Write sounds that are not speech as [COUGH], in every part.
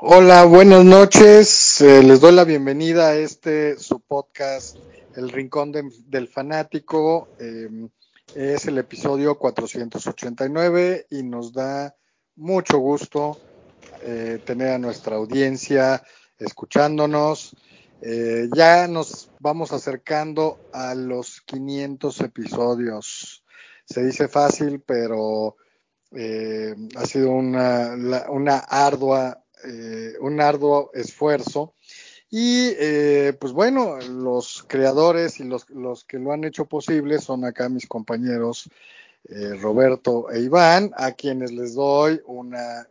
Hola, buenas noches. Eh, les doy la bienvenida a este su podcast, El Rincón de- del Fanático. Eh, es el episodio 489 y nos da mucho gusto eh, tener a nuestra audiencia escuchándonos. Eh, ya nos vamos acercando a los 500 episodios. Se dice fácil, pero ha sido una, una ardua, eh, un arduo esfuerzo. Y eh, pues bueno, los creadores y los, los que lo han hecho posible son acá mis compañeros eh, Roberto e Iván, a quienes les doy una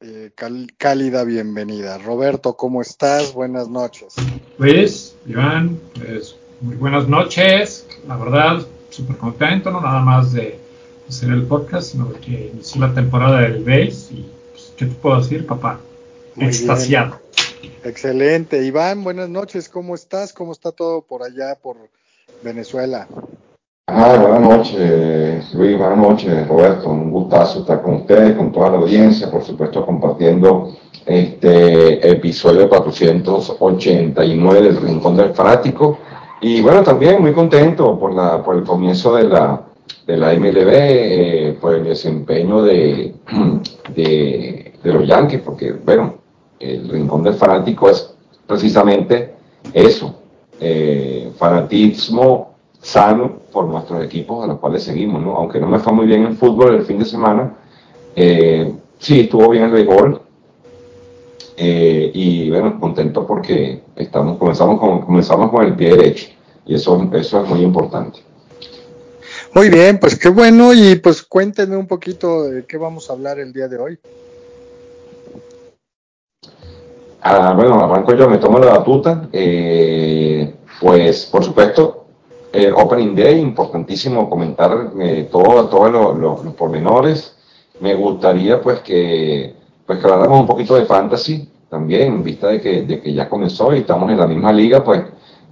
eh, cálida bienvenida. Roberto, ¿cómo estás? Buenas noches. Luis, Iván, pues muy buenas noches. La verdad, súper contento, no nada más de hacer el podcast, sino de que inició la temporada del BASE y, pues, ¿qué te puedo decir, papá? Muy Extasiado. Excelente. Iván, buenas noches. ¿Cómo estás? ¿Cómo está todo por allá, por Venezuela? Ah, buenas noches, Luis, buenas noches, Roberto. Un gustazo estar con ustedes, con toda la audiencia, por supuesto, compartiendo este episodio 489 del Rincón del Fanático. Y bueno, también muy contento por, la, por el comienzo de la, de la MLB, eh, por el desempeño de, [CLEARS THROAT] de, de los Yankees, porque bueno, el Rincón del Fanático es precisamente eso, eh, fanatismo sano por nuestros equipos a los cuales seguimos, ¿no? Aunque no me fue muy bien en fútbol el fin de semana, eh, sí estuvo bien el béisbol. eh, y bueno, contento porque estamos, comenzamos, con, comenzamos con el pie derecho y eso, eso es muy importante. Muy bien, pues qué bueno y pues cuéntenme un poquito de qué vamos a hablar el día de hoy. Ah, bueno, arranco yo, me tomo la batuta. Eh, pues, por supuesto, el Opening Day, importantísimo comentar eh, todo, todos lo- lo- los pormenores. Me gustaría, pues, que, pues, que habláramos un poquito de fantasy también, en vista de que, de que ya comenzó y estamos en la misma liga, pues,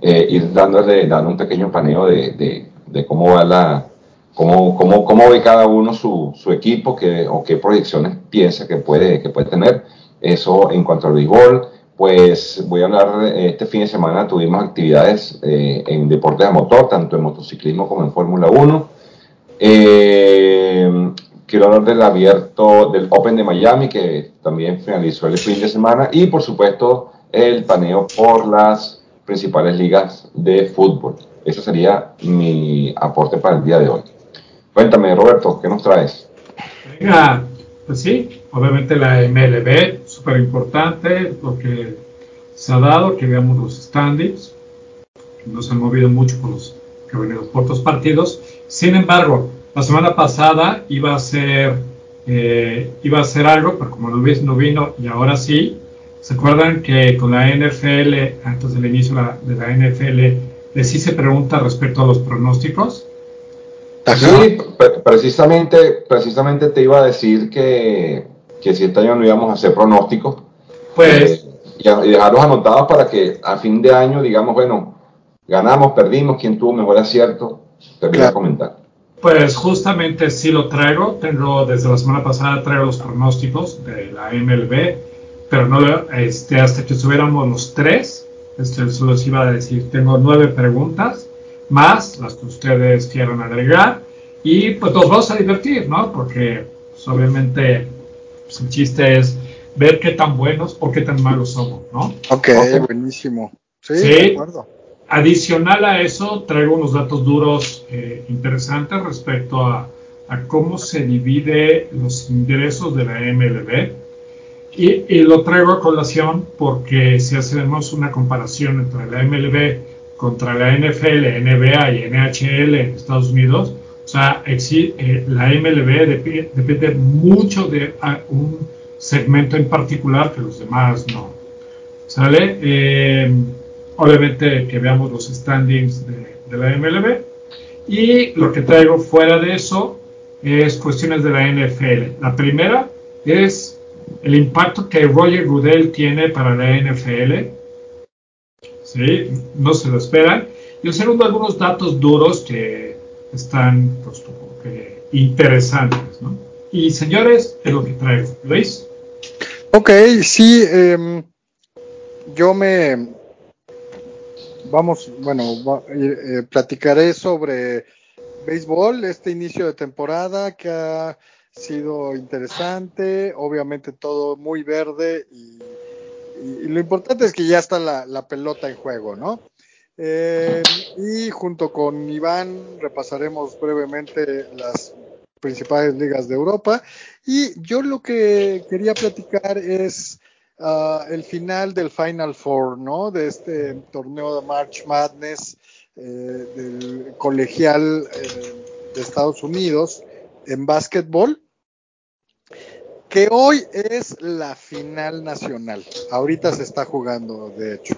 eh, ir dándole, dando un pequeño paneo de, de, de cómo va la, cómo, cómo, cómo ve cada uno su, su equipo que, o qué proyecciones piensa que puede, que puede tener. Eso en cuanto al béisbol, pues voy a hablar, eh, este fin de semana tuvimos actividades eh, en deportes de motor, tanto en motociclismo como en Fórmula 1. Eh, quiero hablar del abierto, del Open de Miami, que también finalizó el fin de semana, y por supuesto el paneo por las principales ligas de fútbol. Ese sería mi aporte para el día de hoy. Cuéntame, Roberto, ¿qué nos traes? Venga, pues sí, obviamente la MLB, súper importante, lo que se ha dado, que veamos los standings, que no se han movido mucho por los que han venido cortos partidos. Sin embargo, la semana pasada iba a ser, eh, iba a ser algo, pero como Luis no vino y ahora sí, ¿se acuerdan que con la NFL, antes del inicio de la, NFL, les hice pregunta respecto a los pronósticos? Sí, pre- precisamente, precisamente te iba a decir que, que si este año no íbamos a hacer pronósticos, Pues... eh, y, a- y dejarlos anotados para que a fin de año digamos, bueno, ganamos, perdimos, quién tuvo mejor acierto, te voy a Claro. comentar. Pues justamente sí lo traigo. Tengo desde la semana pasada traigo los pronósticos de la MLB, pero no este, hasta que subiéramos los tres, este, solo les iba a decir, tengo nueve preguntas más las que ustedes quieran agregar y pues nos vamos a divertir, ¿no? Porque pues, obviamente pues, el chiste es ver qué tan buenos o qué tan malos somos, ¿no? Ok, Ok. buenísimo. Sí, Sí. de acuerdo. Adicional a eso, traigo unos datos duros eh, interesantes respecto a, a cómo se divide los ingresos de la MLB. Y, y lo traigo a colación porque si hacemos una comparación entre la MLB contra la NFL, NBA y NHL en Estados Unidos, sea, eh, la MLB depi- depende mucho de ah, un segmento en particular que los demás no. ¿Sale? Eh, obviamente que veamos los standings de, de la MLB. Y lo que traigo fuera de eso es cuestiones de la NFL. La primera es el impacto que Roger Goodell tiene para la NFL. ¿Sí? No se lo esperan. Y el segundo, algunos datos duros que están interesantes. ¿no? Y señores, es lo que traigo. ¿Luis? Ok, sí, em, yo me, vamos, bueno, eh, platicaré sobre béisbol, este inicio de temporada que ha sido interesante, obviamente todo muy verde y, lo importante es que ya está la, pelota en juego, ¿no? Eh, y junto con Iván repasaremos brevemente las principales ligas de Europa y yo lo que quería platicar es uh, el final del Final Four, ¿no? De este torneo de March Madness eh, del colegial eh, de Estados Unidos en básquetbol que hoy es la final nacional. Ahorita se está jugando, de hecho.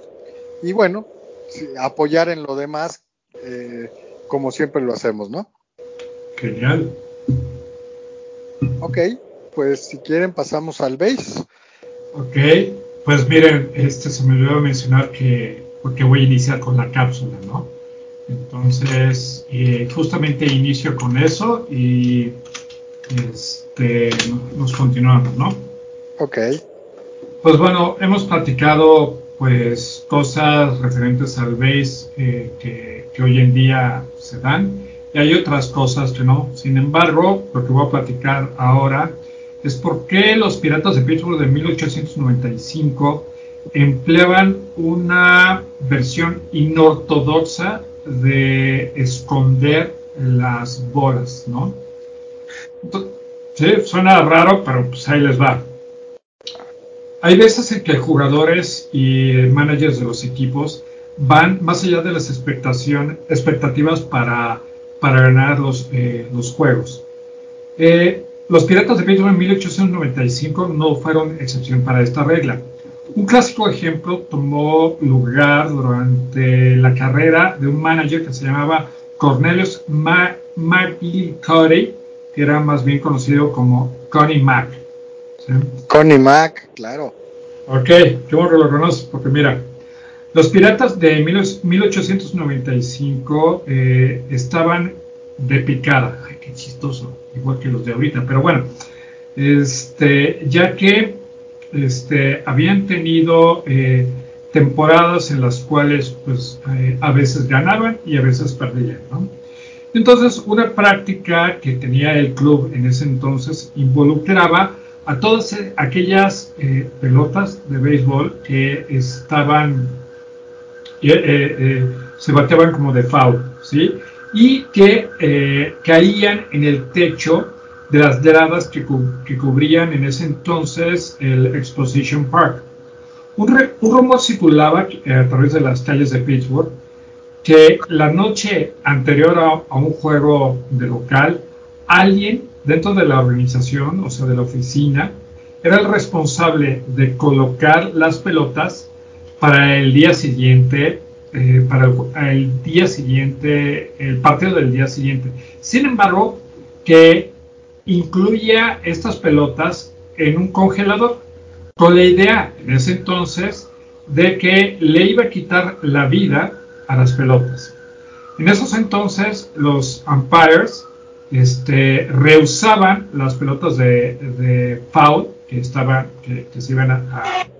Y bueno, apoyar en lo demás, eh, como siempre lo hacemos, ¿no? Genial. Ok, pues si quieren pasamos al base. Ok, pues miren, este se me olvidó mencionar que, porque voy a iniciar con la cápsula, ¿no? Entonces, eh, justamente inicio con eso y este, nos continuamos, ¿no? Ok. Pues bueno, hemos platicado pues cosas referentes al base eh, que, hoy en día se dan y hay otras cosas que no. Sin embargo, lo que voy a platicar ahora es por qué los piratas de Pittsburgh de 1895 empleaban una versión inortodoxa de esconder las bolas, ¿no? Sí, suena raro, pero pues ahí les va. Hay veces en que jugadores y managers de los equipos van más allá de las expectativas para, para ganar los, eh, los juegos. Eh, los Piratas de Pittsburgh en 1895 no fueron excepción para esta regla. Un clásico ejemplo tomó lugar durante la carrera de un manager que se llamaba Cornelius McLeod, que era más bien conocido como Connie Mac. Connie Mac, claro. Ok, qué bueno lo conoces, porque mira, los piratas de 1895 eh, estaban de picada. Ay, qué chistoso, igual que los de ahorita, pero bueno, este, ya que este, habían tenido eh, temporadas en las cuales pues, eh, a veces ganaban y a veces perdían. ¿no? Entonces, una práctica que tenía el club en ese entonces involucraba a todas eh, aquellas eh, pelotas de béisbol que estaban, eh, se bateaban como de foul, ¿sí? Y que caían en el techo de las gradas que, cubrían en ese entonces el Exposition Park. Un, un rumor circulaba a través de las calles de Pittsburgh que la noche anterior a, un juego de local, alguien dentro de la organización, o sea, de la oficina, era el responsable de colocar las pelotas para el día siguiente, eh, para el, día siguiente, el partido del día siguiente. Sin embargo, que incluía estas pelotas en un congelador, con la idea en ese entonces de que le iba a quitar la vida a las pelotas. En esos entonces los umpires este, rehusaban las pelotas de, foul que, estaban, que, se iban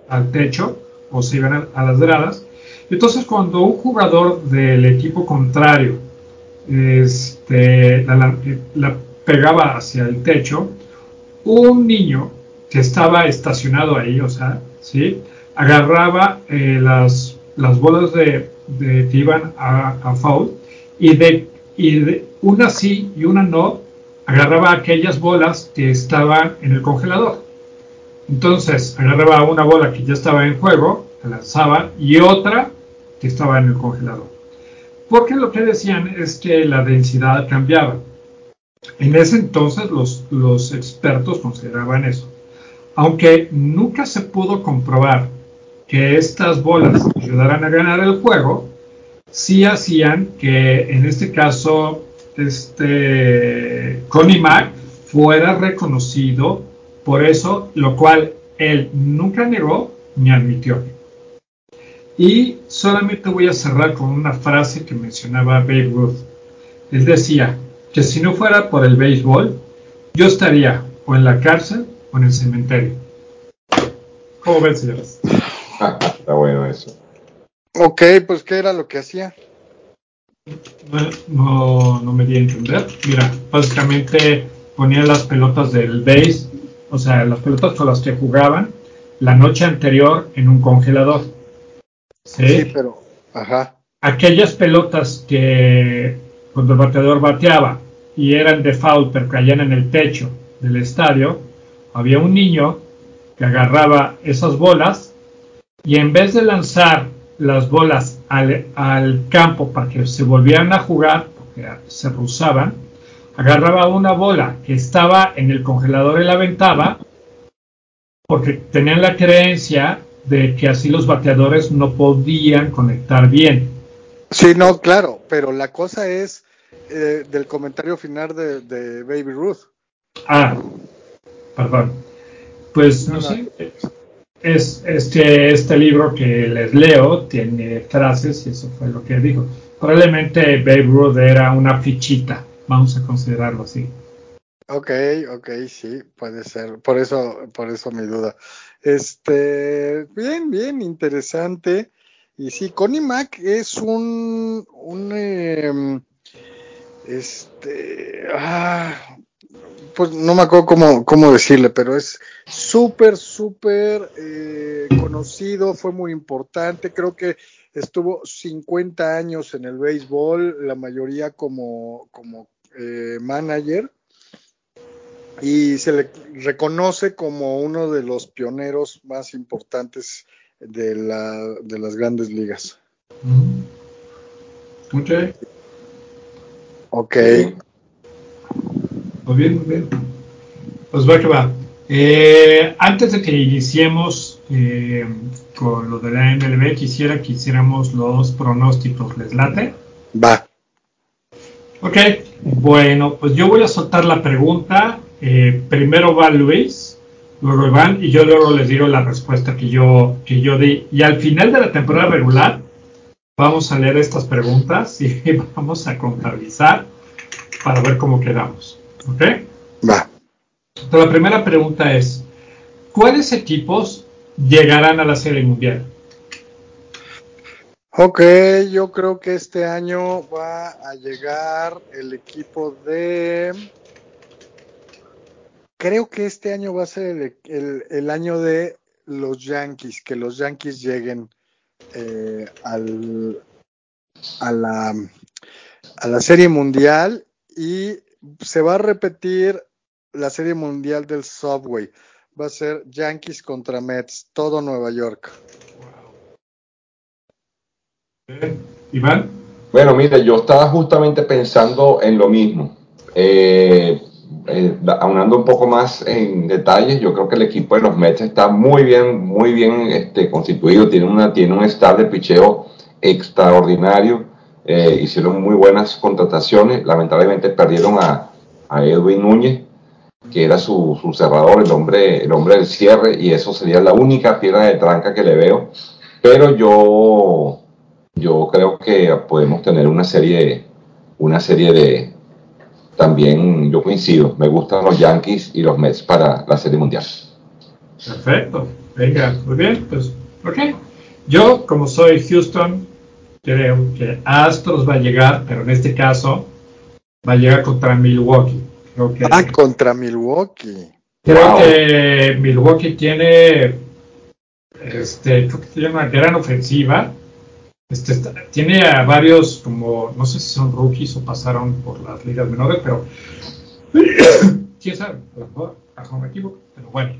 al techo o se iban a, las gradas. Entonces cuando un jugador del equipo contrario este, la, pegaba hacia el techo, un niño que estaba estacionado ahí, o sea, ¿sí? agarraba eh, las, las bolas de, de, que iban a, foul y de, y de una sí y una no agarraba aquellas bolas que estaban en el congelador. Entonces agarraba una bola que ya estaba en juego, la lanzaba y otra que estaba en el congelador. Porque lo que decían es que la densidad cambiaba. En ese entonces los, los expertos consideraban eso. Aunque nunca se pudo comprobar que estas bolas ayudaran a ganar el juego, sí hacían que en este caso este Connie Mack fuera reconocido por eso, lo cual él nunca negó ni admitió. Y solamente voy a cerrar con una frase que mencionaba Babe Ruth. Él decía que si no fuera por el béisbol, yo estaría o en la cárcel o en el cementerio. ¿Cómo ven, señores? [LAUGHS] Está bueno eso. Ok, pues ¿qué era lo que hacía? No, no, me di a entender. Mira, básicamente ponía las pelotas del base, o sea, las pelotas con las que jugaban la noche anterior en un congelador. ¿Sí? Sí, pero, ajá. Aquellas pelotas que cuando el bateador bateaba y eran de foul pero caían en el techo del estadio, había un niño que agarraba esas bolas y en vez de lanzar las bolas al, al campo para que se volvieran a jugar, porque se rusaban, agarraba una bola que estaba en el congelador y la aventaba, porque tenían la creencia de que así los bateadores no podían conectar bien. Sí, no, claro, pero la cosa es eh, del comentario final de, de Baby Ruth. Ah, perdón. Pues no, No, no. Es, es que este libro que les leo tiene frases y eso fue lo que dijo. Probablemente Babe Ruth era una fichita, vamos a considerarlo así. Ok, ok, sí, puede ser. Por eso, por eso mi duda. Este, bien, bien, interesante. Y sí, Connie Mac es un, un, em, este, ah, pues no me acuerdo cómo, cómo decirle, pero es súper, súper eh, conocido, fue muy importante. Creo que estuvo 50 años en el béisbol, la mayoría como, como eh, manager y se le reconoce como uno de los pioneros más importantes de, la, de las grandes ligas. Ok, Ok, muy bien, muy bien. Pues va que va. Eh, antes de que iniciemos eh, con lo de la MLB, quisiera que hiciéramos los pronósticos. ¿Les late? va. Ok, bueno, pues yo voy a soltar la pregunta. Eh, primero va Luis, luego Iván, y yo luego les digo la respuesta que yo, que yo di. Y al final de la temporada regular, vamos a leer estas preguntas y [LAUGHS] vamos a contabilizar para ver cómo quedamos. ¿Ok? Va. Entonces, la primera pregunta es, ¿cuáles equipos llegarán a la Serie Mundial? Ok, yo creo que este año va a llegar el equipo de... Creo que este año va a ser el, el- el año de los Yankees, que los Yankees lleguen eh, al, a, la, a la Serie Mundial y se va a repetir la Serie Mundial del Subway. Va a ser Yankees contra Mets, todo Nueva York. ¿Eh? Iván, Bueno, mire, yo estaba justamente pensando en lo mismo. Eh, eh, aunando un poco más en detalles, yo creo que el equipo de los Mets está muy bien, muy bien este, constituido. Tiene, una, tiene un staff de picheo extraordinario. Eh, hicieron muy buenas contrataciones. Lamentablemente perdieron a, a Edwin Núñez, que era su, su cerrador, el hombre, el hombre del cierre, y eso sería la única piedra de tranca que le veo. Pero yo, yo creo que podemos tener una serie, una serie de, también yo coincido, me gustan los Yankees y los Mets para la Serie Mundial. perfecto. Venga, muy bien, pues, ok. Yo, como soy Houston, creo que Astros va a llegar, pero en este caso va a llegar contra Milwaukee. Creo que, Ah, contra Milwaukee. creo Wow. que Milwaukee tiene, este, creo que tiene una gran ofensiva. Este, está- tiene a varios, como, no sé si son rookies o pasaron por las ligas menores, pero [COUGHS] quién sabe, a lo mejor, a lo mejor me equivoco, pero bueno.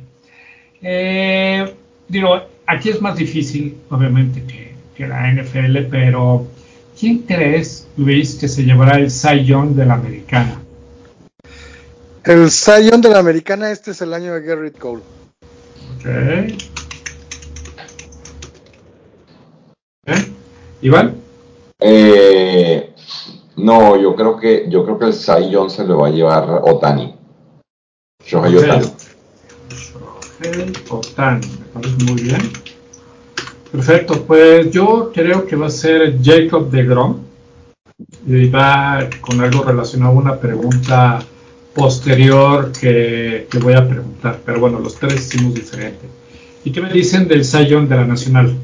Eh, digo, aquí es más difícil, obviamente, que, que la NFL, pero ¿quién crees, Luis, que se llevará el Cy Young de la americana? El Zion de la Americana, este es el año de Garrett Cole. Ok. ¿Eh? Iván, Eh, no, yo creo que yo creo que el Cy Young se lo va a llevar Otani. Shohei. Otani. Shohei Ohtani, me parece muy bien. Perfecto, pues yo creo que va a ser Jacob de Grom y va con algo relacionado a una pregunta posterior que, voy a preguntar, pero bueno, los tres hicimos diferente. ¿Y qué me dicen del Sayón de la Nacional?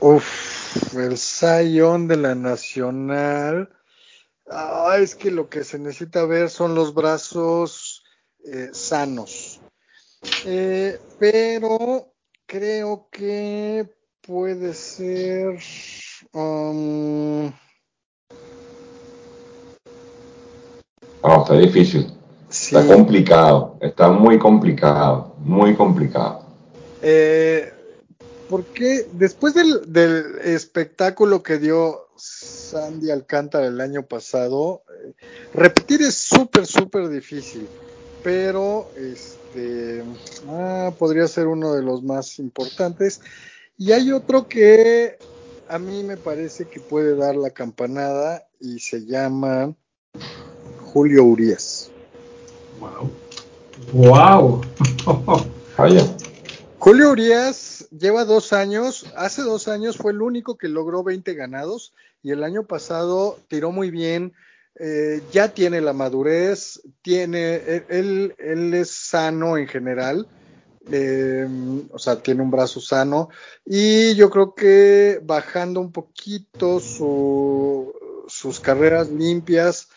Uf, el Sayón de la Nacional. Ah, es que lo que se necesita ver son los brazos eh, sanos. Eh, pero creo que puede ser. Um, Oh, está difícil. Está complicado. Está muy complicado. Muy complicado. Eh, porque después del, del, espectáculo que dio Sandy Alcántara el año pasado, eh, repetir es súper, súper difícil. Pero este ah, podría ser uno de los más importantes. Y hay otro que a mí me parece que puede dar la campanada y se llama Julio Urias. Wow. Wow. [LAUGHS] Julio Urias lleva dos años, hace dos años fue el único que logró 20 ganados y el año pasado tiró muy bien, eh, ya tiene la madurez, tiene, él, él es sano en general, eh, o sea, tiene un brazo sano y yo creo que bajando un poquito su, sus carreras limpias,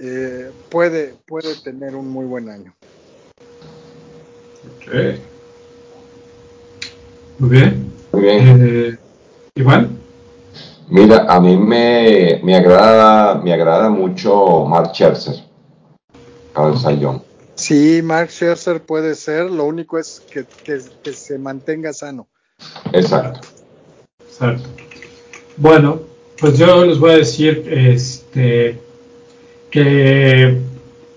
eh, puede, puede tener un muy buen año. Ok. Muy bien. Muy bien. Eh, Iván. Mira, a mí me, me, agrada, me agrada mucho Mark Scherzer para el Sayón. Sí, Mark Scherzer puede ser, lo único es que, que, que se mantenga sano. Exacto. Exacto. Bueno, pues yo les voy a decir, este, que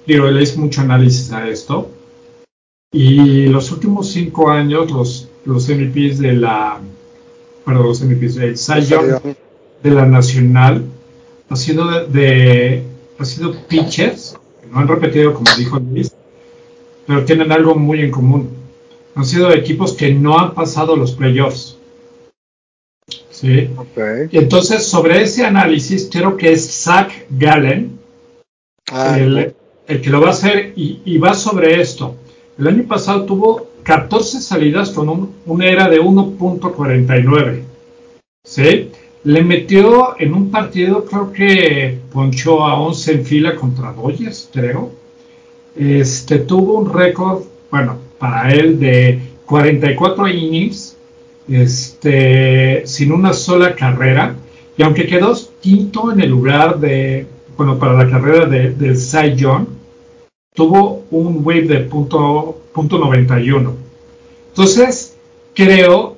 digo, le hice mucho análisis a esto. Y los últimos cinco años, los, los MVPs de la, perdón, los MVPs del Sion de la Nacional, ha sido de, de, ha sido pitchers, que no han repetido como dijo Luis, pero tienen algo muy en común. Han sido equipos que no han pasado los playoffs. ¿Sí? Okay. Y entonces, sobre ese análisis, creo que es Zach Gallen, Ah, el, el, que lo va a hacer y, y, va sobre esto. El año pasado tuvo 14 salidas con un, una era de 1.49. ¿Sí? Le metió en un partido, creo que ponchó a 11 en fila contra Dodgers, creo. Este, tuvo un récord, bueno, para él de 44 innings, este, sin una sola carrera. Y aunque quedó quinto en el lugar de bueno, para la carrera de, del Cy Young, tuvo un wave de punto, punto 91. Entonces, creo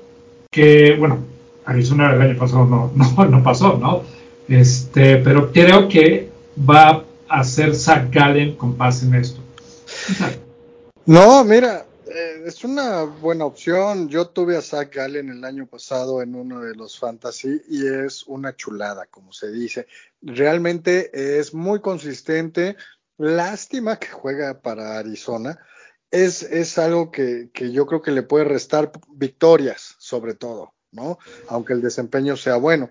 que, bueno, Arizona el año pasado [LAUGHS] no, no, pasó, ¿no? Este, pero creo que va a hacer Zach Gallen con base en esto. No, mira, eh, es una buena opción. Yo tuve a Zach Gallen el año pasado en uno de los fantasy y es una chulada, como se dice. Realmente es muy consistente. Lástima que juega para Arizona. Es, es algo que, que, yo creo que le puede restar victorias, sobre todo, ¿no? Aunque el desempeño sea bueno.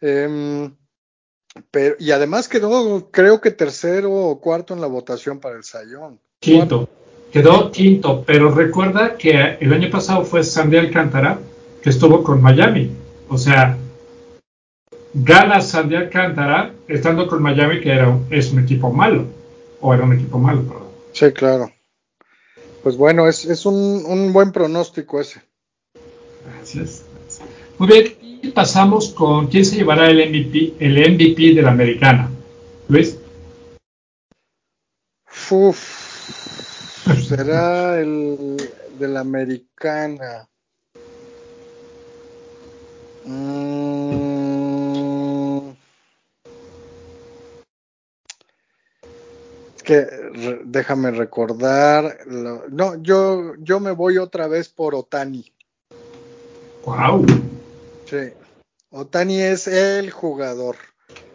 Eh, pero, y además quedó, creo que tercero o cuarto en la votación para el Sayón. Quinto. Quedó quinto, pero recuerda que el año pasado fue Sandy Alcántara, que estuvo con Miami. O sea, gana Sandy Alcántara estando con Miami, que era, es un equipo malo. O era un equipo malo, perdón. Sí, claro. Pues bueno, es, es un, un, buen pronóstico ese. Gracias. Muy bien, y pasamos con quién se llevará el MVP, el MVP de la americana. Luis. Uf, será el de la americana. Mm. Es que re, déjame recordar. Lo, no, yo, yo me voy otra vez por Otani. Wow. Sí. Otani es el jugador.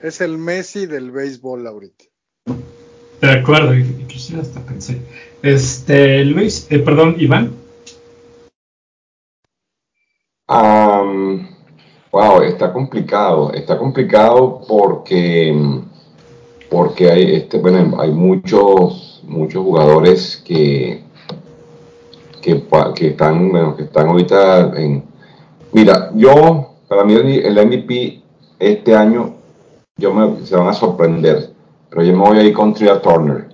Es el Messi del béisbol ahorita. De acuerdo, inclusive hasta pensé. Este, Luis, eh, perdón, Iván. Um, wow, está complicado, está complicado porque porque hay este, bueno, hay muchos muchos jugadores que que, que están, bueno, que están ahorita en... Mira, yo, para mí el MVP este año, yo me, se van a sorprender, pero yo me voy a ir con Tria Turner.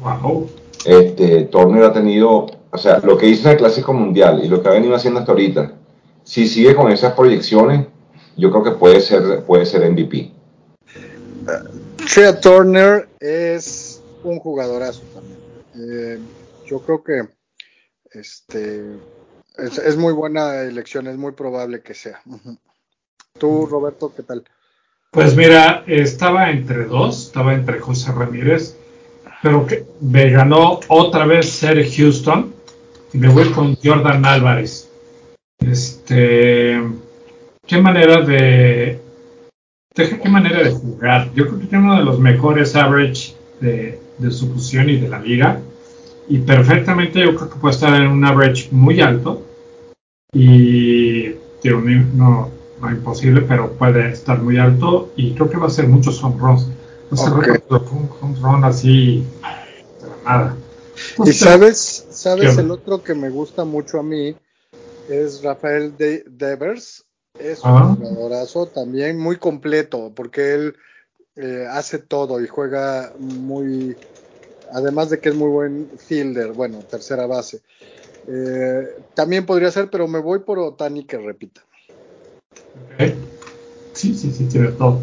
Wow. Este, Turner ha tenido, o sea, lo que hizo en el Clásico Mundial y lo que ha venido haciendo hasta ahorita, si sigue con esas proyecciones, yo creo que puede ser, puede ser MVP. Tria Turner es un jugadorazo también. Eh, yo creo que este es, muy buena elección, es muy probable que sea. Tú, Roberto, ¿qué tal? Pues mira, estaba entre dos, estaba entre José Ramírez, pero que me ganó otra vez ser Houston y me voy con Jordan Álvarez. Este, qué manera de, qué manera de jugar. Yo creo que tiene uno de los mejores average de, de su posición y de la liga y perfectamente yo creo que puede estar en un average muy alto y no, no imposible, pero puede estar muy alto y creo que va a ser muchos home runs. un home run así de nada. y sabes, sabes el otro que me gusta mucho a mí es Rafael Devers. Es un ah. jugadorazo también muy completo porque él eh, hace todo y juega muy además de que es muy buen fielder, bueno, tercera base. Eh, también podría ser, pero me voy por Otani que repita. Sí, sí, sí, tiene todo.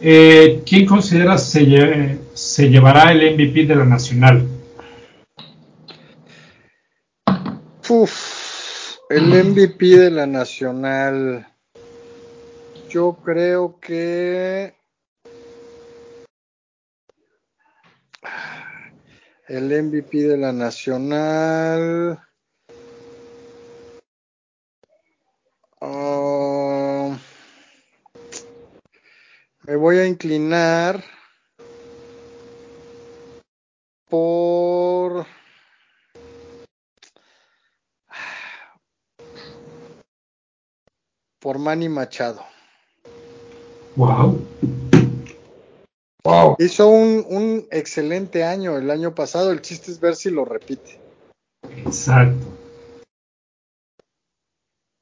Eh, ¿Quién considera se, se llevará el MVP de la Nacional? Uf, el MVP de la Nacional. Yo creo que El MVP de la Nacional. Ah, me voy a inclinar por por Manny Machado. Wow. Hizo un, excelente año el año pasado. El chiste es ver si lo repite. Exacto.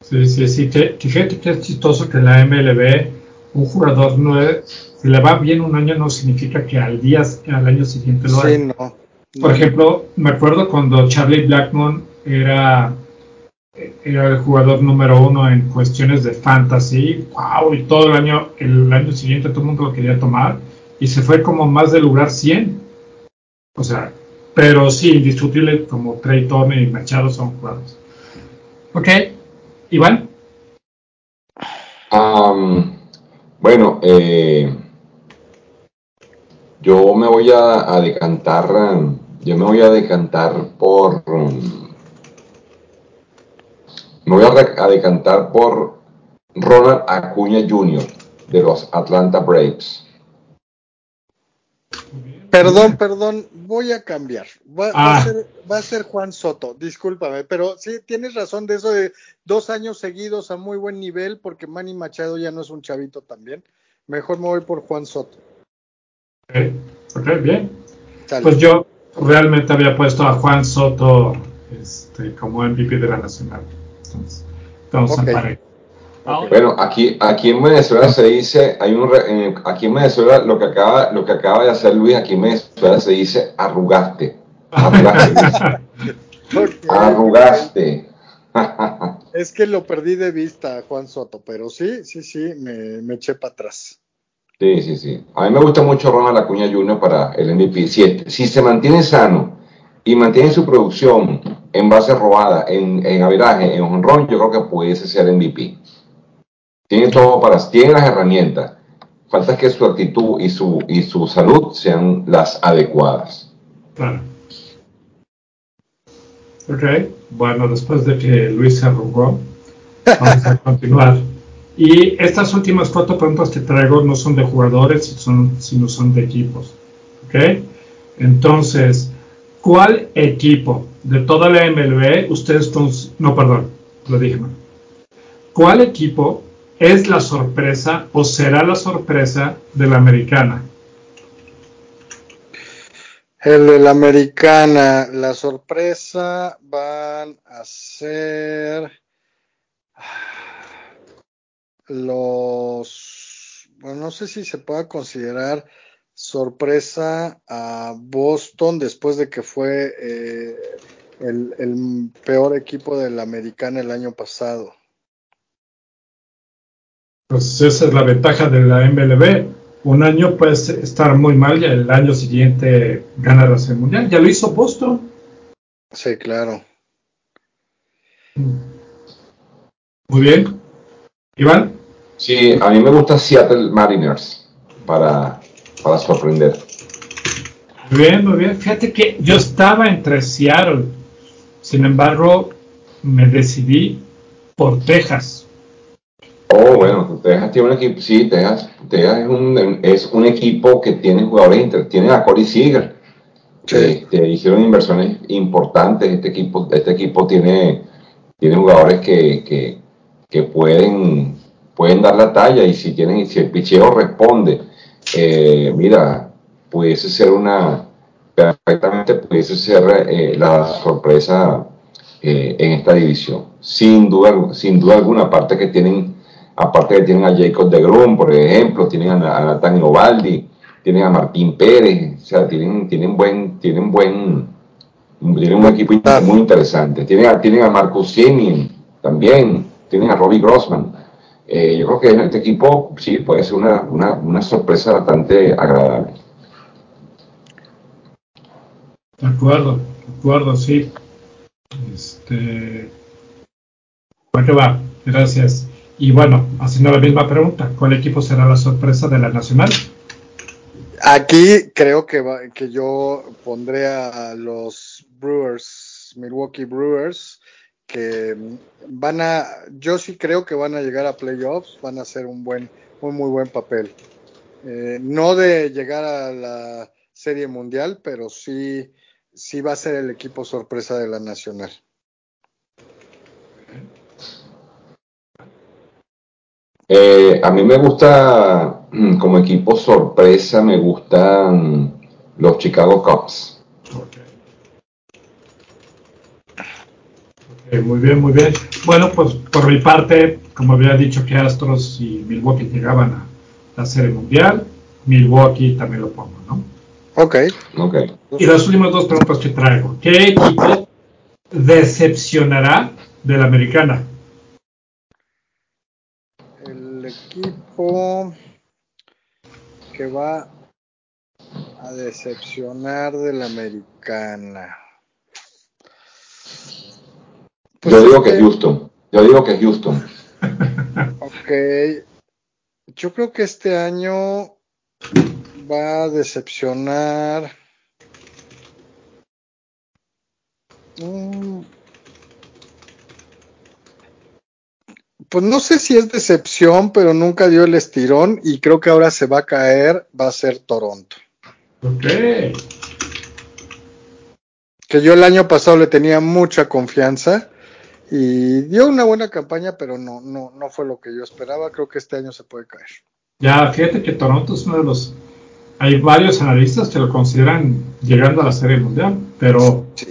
Sí, sí, sí. Fíjate que es chistoso que en la MLB un jugador no si le va bien un año no significa que al día al año siguiente lo sí, No, Por ejemplo, me acuerdo cuando Charlie Blackmon era era el jugador número uno en cuestiones de fantasy, wow, y todo el año, el año siguiente todo el mundo lo quería tomar y se fue como más del lugar 100. O sea, pero sí, indiscutible como Trey Turner y Machado son jugadores. Ok, Iván. bueno, eh, yo me voy a, decantar, yo me voy a decantar por, me voy a, a decantar por Ronald Acuña Jr. de los Atlanta Braves. Perdón, perdón, voy a cambiar. Va, a ah. ser, va, a ser, Juan Soto, discúlpame, pero sí, tienes razón de eso de dos años seguidos a muy buen nivel, porque Manny Machado ya no es un chavito también. Mejor me voy por Juan Soto. Ok, bien. Pues yo realmente había puesto a Juan Soto este, como MVP de la Nacional. Entonces, vamos a Bueno, aquí, aquí en Venezuela se dice, hay un, aquí en Venezuela lo que acaba, lo que acaba de hacer Luis, aquí en Venezuela se dice arrugaste. Arrugaste. [LAUGHS] arrugaste. [LAUGHS] es que lo perdí de vista, Juan Soto, pero sí, sí, sí, me, me eché para atrás. Sí, sí, sí. A mí me gusta mucho Ronald Acuña Jr. para el MVP. Si, si se mantiene sano y mantiene su producción en base robada, en, en averaje, en honrón, yo creo que pudiese ser MVP. Tiene todo para, tiene las herramientas. Falta que su actitud y su, y su salud sean las adecuadas. Claro. Ok, bueno, después de que Luis se arrugó, vamos a [LAUGHS] continuar. Y estas últimas cuatro preguntas que traigo no son de jugadores, son, sino son de equipos. ¿Ok? Entonces, ¿cuál equipo de toda la MLB ustedes... No, perdón, lo dije mal. ¿Cuál equipo es la sorpresa o será la sorpresa de la americana? El de la americana, la sorpresa van a ser los, bueno, no sé si se pueda considerar sorpresa a Boston después de que fue eh, el, el, peor equipo de la americana el año pasado. Pues esa es la ventaja de la MLB. Un año puede estar muy mal y el año siguiente gana la Serie Mundial. Ya lo hizo Boston. Sí, claro. Muy bien. Iván. Sí, a mí me gusta Seattle Mariners para, para sorprender. Muy bien, muy bien. Fíjate que yo estaba entre Seattle. Sin embargo, me decidí por Texas. Oh, bueno, Texas tiene un equipo, sí, Texas, Texas es, un, es un equipo que tiene jugadores, inter, tiene a Corey Seager, sí. este, hicieron inversiones importantes, este equipo, este equipo tiene, tiene jugadores que, que, que pueden, pueden dar la talla y si tienen, si el picheo responde, eh, mira, pudiese ser una, perfectamente pudiese ser eh, la sorpresa eh, en esta división. Sin duda, sin duda alguna, aparte que tienen, aparte que tienen a Jacob de Grum, por ejemplo, tienen a, a Nathan Ovaldi, tienen a Martín Pérez, o sea, tienen, tienen buen, tienen buen, tienen un equipo muy interesante. Tienen a, tienen a Marcus Simeon también, tienen a Robbie Grossman. Eh, yo creo que este equipo sí puede ser una, una, una sorpresa bastante agradable. De acuerdo, de acuerdo, sí. Este. ¿Para qué va? Gracias. Y bueno, haciendo la misma pregunta, ¿cuál equipo será la sorpresa de la Nacional? Aquí creo que, va, que yo pondré a los Brewers, Milwaukee Brewers, que van a, yo sí creo que van a llegar a playoffs, van a hacer un buen, un muy buen papel. Eh, no de llegar a la Serie Mundial, pero sí, sí va a ser el equipo sorpresa de la Nacional. Eh, a mí me gusta, como equipo sorpresa, me gustan los Chicago Cubs. Okay. Okay, muy bien, muy bien. Bueno, pues por mi parte, como había dicho que Astros y Milwaukee llegaban a la Serie Mundial, Milwaukee también lo pongo, ¿no? Ok. okay. Y las últimas dos preguntas que traigo. ¿Qué equipo decepcionará de la americana? Equipo que va a decepcionar de la americana. Pues Yo digo que Houston. Yo digo que Houston. Ok. Yo creo que este año va a decepcionar. Mm. Pues no sé si es decepción, pero nunca dio el estirón y creo que ahora se va a caer, va a ser Toronto. Ok. Que yo el año pasado le tenía mucha confianza y dio una buena campaña, pero no, no, no fue lo que yo esperaba. Creo que este año se puede caer. Ya, fíjate que Toronto es uno de los. Hay varios analistas que lo consideran llegando a la Serie Mundial, pero. Sí.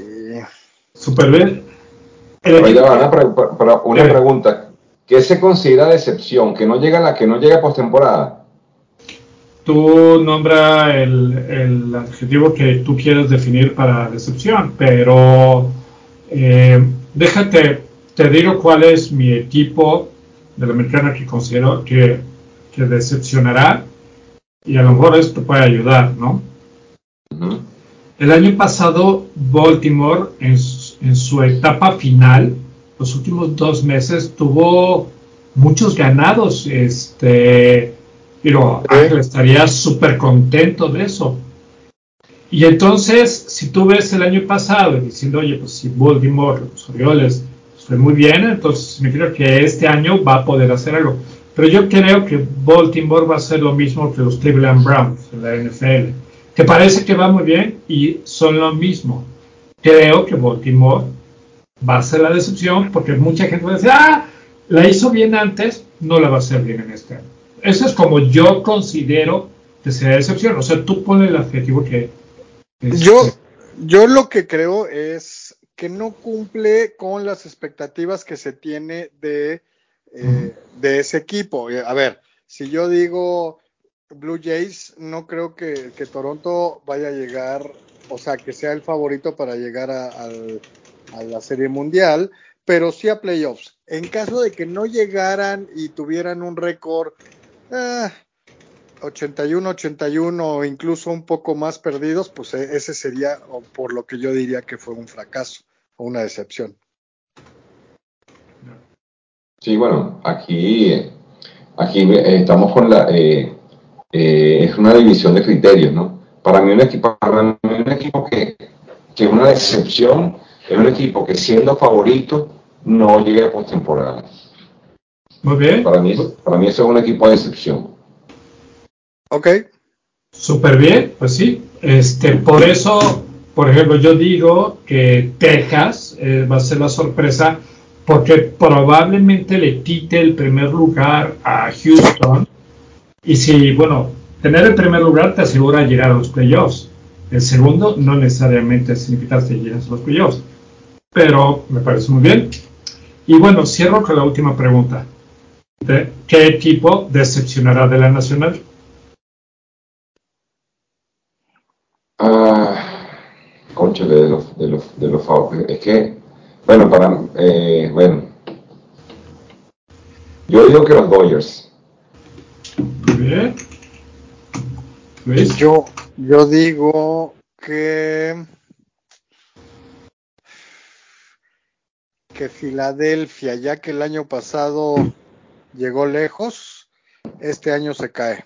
Super bien. Pero ya pre una pregunta. ¿Qué se considera decepción? ¿Que no llega a la que no llega postemporada? Tú nombra el, el, adjetivo que tú quieras definir para decepción, pero eh, déjate, te digo cuál es mi equipo de la americana que considero que, que decepcionará y a lo mejor esto puede ayudar, ¿no? Uh -huh. El año pasado Baltimore en en su etapa final, los últimos dos meses, tuvo muchos ganados, este, pero Ángel estaría súper contento de eso. Y entonces, si tú ves el año pasado diciendo, oye, pues si Baltimore, los Orioles, fue muy bien, entonces me creo que este año va a poder hacer algo. Pero yo creo que Baltimore va a ser lo mismo que los Cleveland Browns en la NFL, que parece que va muy bien y son lo mismo. Creo que Baltimore va a ser la decepción porque mucha gente va a decir, ah, la hizo bien antes, no la va a hacer bien en este año. Eso es como yo considero que sea decepción. O sea, tú pones el adjetivo que, Yo, yo lo que creo es que no cumple con las expectativas que se tiene de, eh, de ese equipo. A ver, si yo digo Blue Jays, no creo que, Toronto vaya a llegar, o sea, que sea el favorito para llegar a, la Serie Mundial, pero sí a playoffs. En caso de que no llegaran y tuvieran un récord 81-81 eh, o incluso un poco más perdidos, pues e, ese sería por lo que yo diría que fue un fracaso o una decepción. Sí, bueno, aquí, aquí estamos con la... Eh, eh, es una división de criterios, ¿no? Para mí un equipo, para mí un equipo que, que una decepción es un equipo que siendo favorito no llegue a postemporada. Muy bien. Para mí, para mí eso es un equipo de decepción. Ok. Súper bien, pues sí. Este, por eso, por ejemplo, yo digo que Texas eh, va a ser la sorpresa porque probablemente le quite el primer lugar a Houston y si, bueno, tener el primer lugar te asegura llegar a los playoffs. El segundo no necesariamente significa que llegas a los playoffs. Pero me parece muy bien. Y bueno, cierro con la última pregunta. ¿Qué equipo decepcionará de la Nacional? Ah, concho de los, de los, de los Es que, bueno, para, eh, bueno. Yo digo que los Dodgers. Bien. Yo, yo digo que que Filadelfia, ya que el año pasado llegó lejos, este año se cae.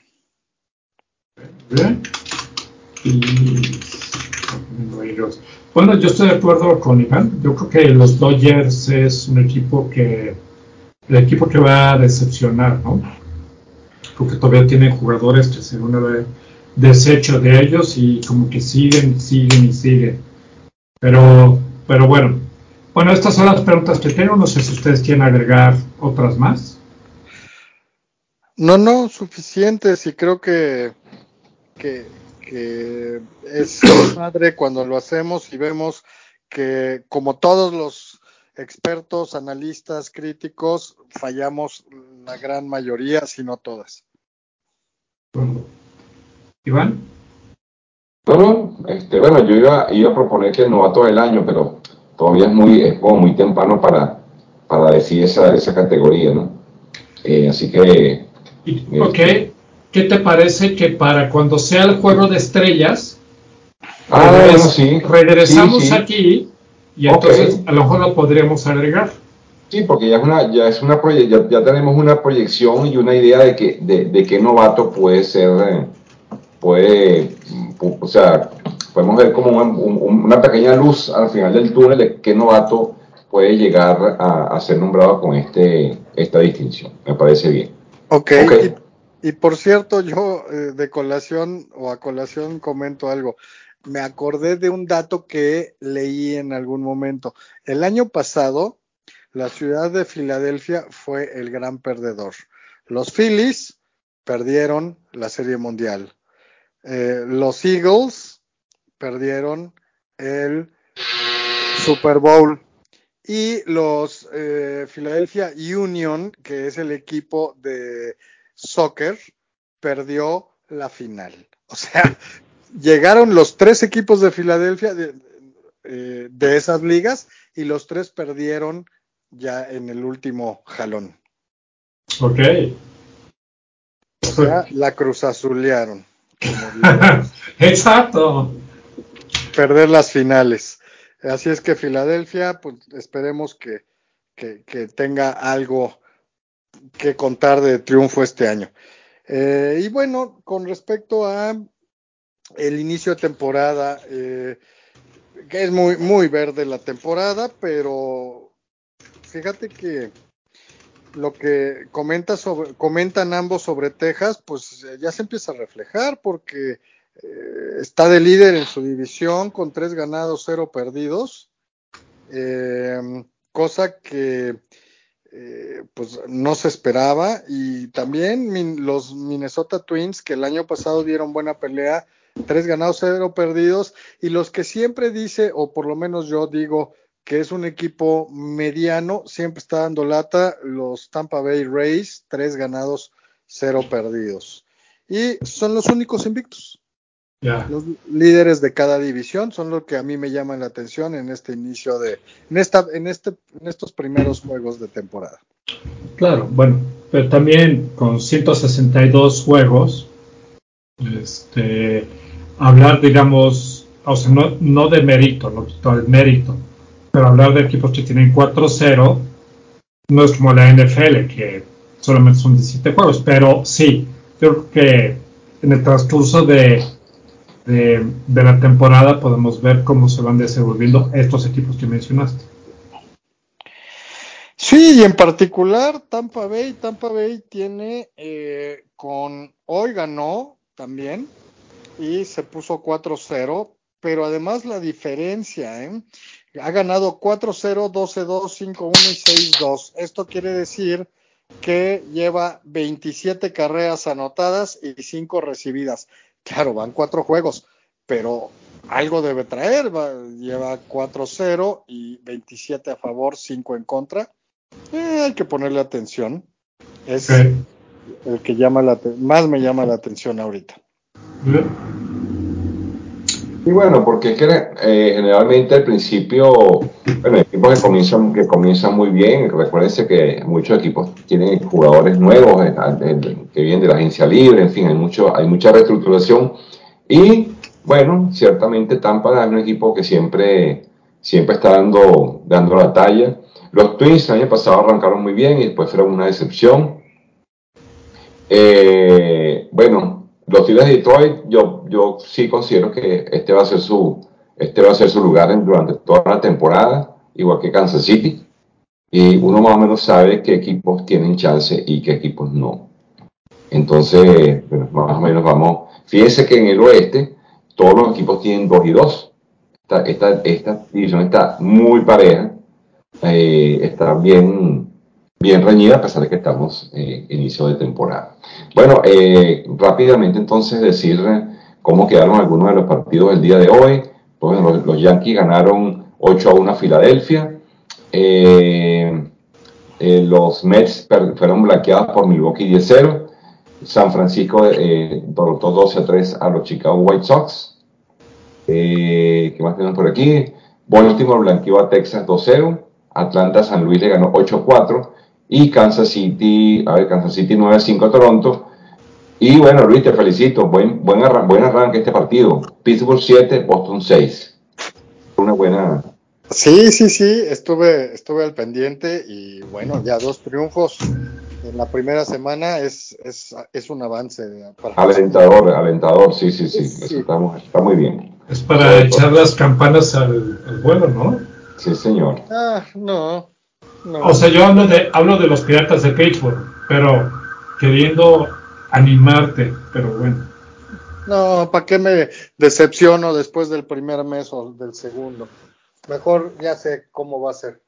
Bueno, yo estoy de acuerdo con Iván. Yo creo que los Dodgers es un equipo que el equipo que va a decepcionar, ¿no? porque todavía tienen jugadores que se van a ver deshecho de ellos y como que siguen, siguen y siguen. Pero, pero bueno, bueno, estas son las preguntas que tengo. No sé si ustedes quieren agregar otras más. No, no, suficientes y creo que, que, que es [COUGHS] padre cuando lo hacemos y vemos que como todos los expertos, analistas, críticos, fallamos la gran mayoría, si no todas. Iván. Bueno, este, bueno, yo iba, iba a proponer que el novato del año, pero todavía es muy, es como muy temprano para, para decir esa, esa categoría, ¿no? Eh, así que. Ok, este, ¿qué te parece que para cuando sea el juego de estrellas, ah, regresamos aquí y entonces a lo mejor lo podríamos agregar? Sí, porque ya es una, ya es una ya, ya, tenemos una proyección y una idea de que, de, de qué novato puede ser, eh, puede, o sea, podemos ver como una pequeña luz al final del túnel de qué novato puede llegar a, ser nombrado con este, esta distinción. Me parece bien. Ok, Y, por cierto, yo eh, de colación o a colación comento algo. Me acordé de un dato que leí en algún momento. El año pasado, la ciudad de Filadelfia fue el gran perdedor. Los Phillies perdieron la Serie Mundial. Eh, los Eagles perdieron el Super Bowl. Y los eh, Philadelphia Union, que es el equipo de soccer, perdió la final. O sea, [LAUGHS] llegaron los tres equipos de Filadelfia de, eh, de esas ligas y los tres perdieron ya en el último jalón. Ok. O sea, la cruzazulearon. [LAUGHS] Exacto. Perder las finales. Así es que Filadelfia, pues esperemos que, que, tenga algo que contar de triunfo este año. Eh, y bueno, con respecto a el inicio de temporada, eh, que es muy, muy verde la temporada, pero fíjate que lo que comenta sobre, comentan ambos sobre Texas, pues eh, ya se empieza a reflejar porque eh, está de líder en su división con tres ganados, cero perdidos, em, cosa que eh, pues no se esperaba y también los Minnesota Twins que el año pasado dieron buena pelea tres ganados, cero perdidos, y los que siempre dice, o por lo menos yo digo, que es un equipo mediano, siempre está dando lata, los Tampa Bay Rays, tres ganados, cero perdidos. Y son los únicos invictos. Los líderes de cada división son lo que a mí me llama la atención en este inicio de, en esta, en este, en estos primeros juegos de temporada. Claro, bueno, pero también con 162 juegos, este, hablar, digamos, o sea, no, no de mérito, no el mérito, pero hablar de equipos que tienen 4-0 no es como la NFL, que solamente son 17 juegos, pero sí, creo que en el transcurso de, de, de la temporada podemos ver cómo se van desenvolviendo estos equipos que mencionaste. Sí, y en particular Tampa Bay, Tampa Bay tiene eh, con hoy ganó también y se puso 4-0, pero además la diferencia, ¿eh? ha ganado 4-0, 12-2, 5-1 y 6-2. Esto quiere decir que lleva 27 carreras anotadas y 5 recibidas. Claro, van 4 juegos, pero algo debe traer. lleva 4-0 y 27 a favor, 5 en contra. Eh, hay que ponerle atención. Es el que llama la más me llama la atención ahorita. Y bueno, porque es que eh, generalmente al principio, bueno, equipos que comienzan, que comienzan muy bien, recuérdense que muchos equipos tienen jugadores nuevos eh, que vienen de la agencia libre, en fin, hay, mucho, hay mucha reestructuración. Y bueno, ciertamente Tampa es un equipo que siempre, siempre está dando, dando la talla. Los Twins el año pasado arrancaron muy bien y después fueron una decepción. Eh, bueno, los Tigres de Detroit, yo, yo sí considero que este va a ser su, este va a ser su lugar durante toda la temporada, igual que Kansas City. Y uno más o menos sabe qué equipos tienen chance y qué equipos no. Entonces, más o menos vamos. Fíjense que en el oeste todos los equipos tienen 2 y 2. Esta, esta, esta división está muy pareja eh, está bien, bien reñida a pesar de que estamos eh, inicio de temporada. Bueno, eh, rápidamente entonces decir cómo quedaron algunos de los partidos del día de hoy. Pues, los, Yankees ganaron 8 a 1 a Filadelfia. los Mets fueron blanqueados por Milwaukee 10 0. San Francisco derrotó 12 a 3 a los Chicago White Sox. ¿Qué más tenemos por aquí? Baltimore blanqueó a Texas 2-0. Atlanta San Luis le ganó 8-4 y Kansas City, a ver, Kansas City 9-5 a Toronto. Y bueno, Luis, te felicito, buen, buen, buen arranque este partido. Pittsburgh 7, Boston 6. Una buena... Sí, sí, sí, estuve, estuve al pendiente y bueno, ya dos triunfos en la primera semana es, es, es un avance. alentador, alentador, sí, sí, sí, Eso está, muy bien. Es para echar las campanas al, al vuelo, ¿no? Sí, señor. Ah, no, O sea, yo hablo de, hablo de los piratas de Pittsburgh, pero queriendo animarte, pero bueno. No, ¿para qué me decepciono después del primer mes o del segundo? Mejor ya sé cómo va a ser.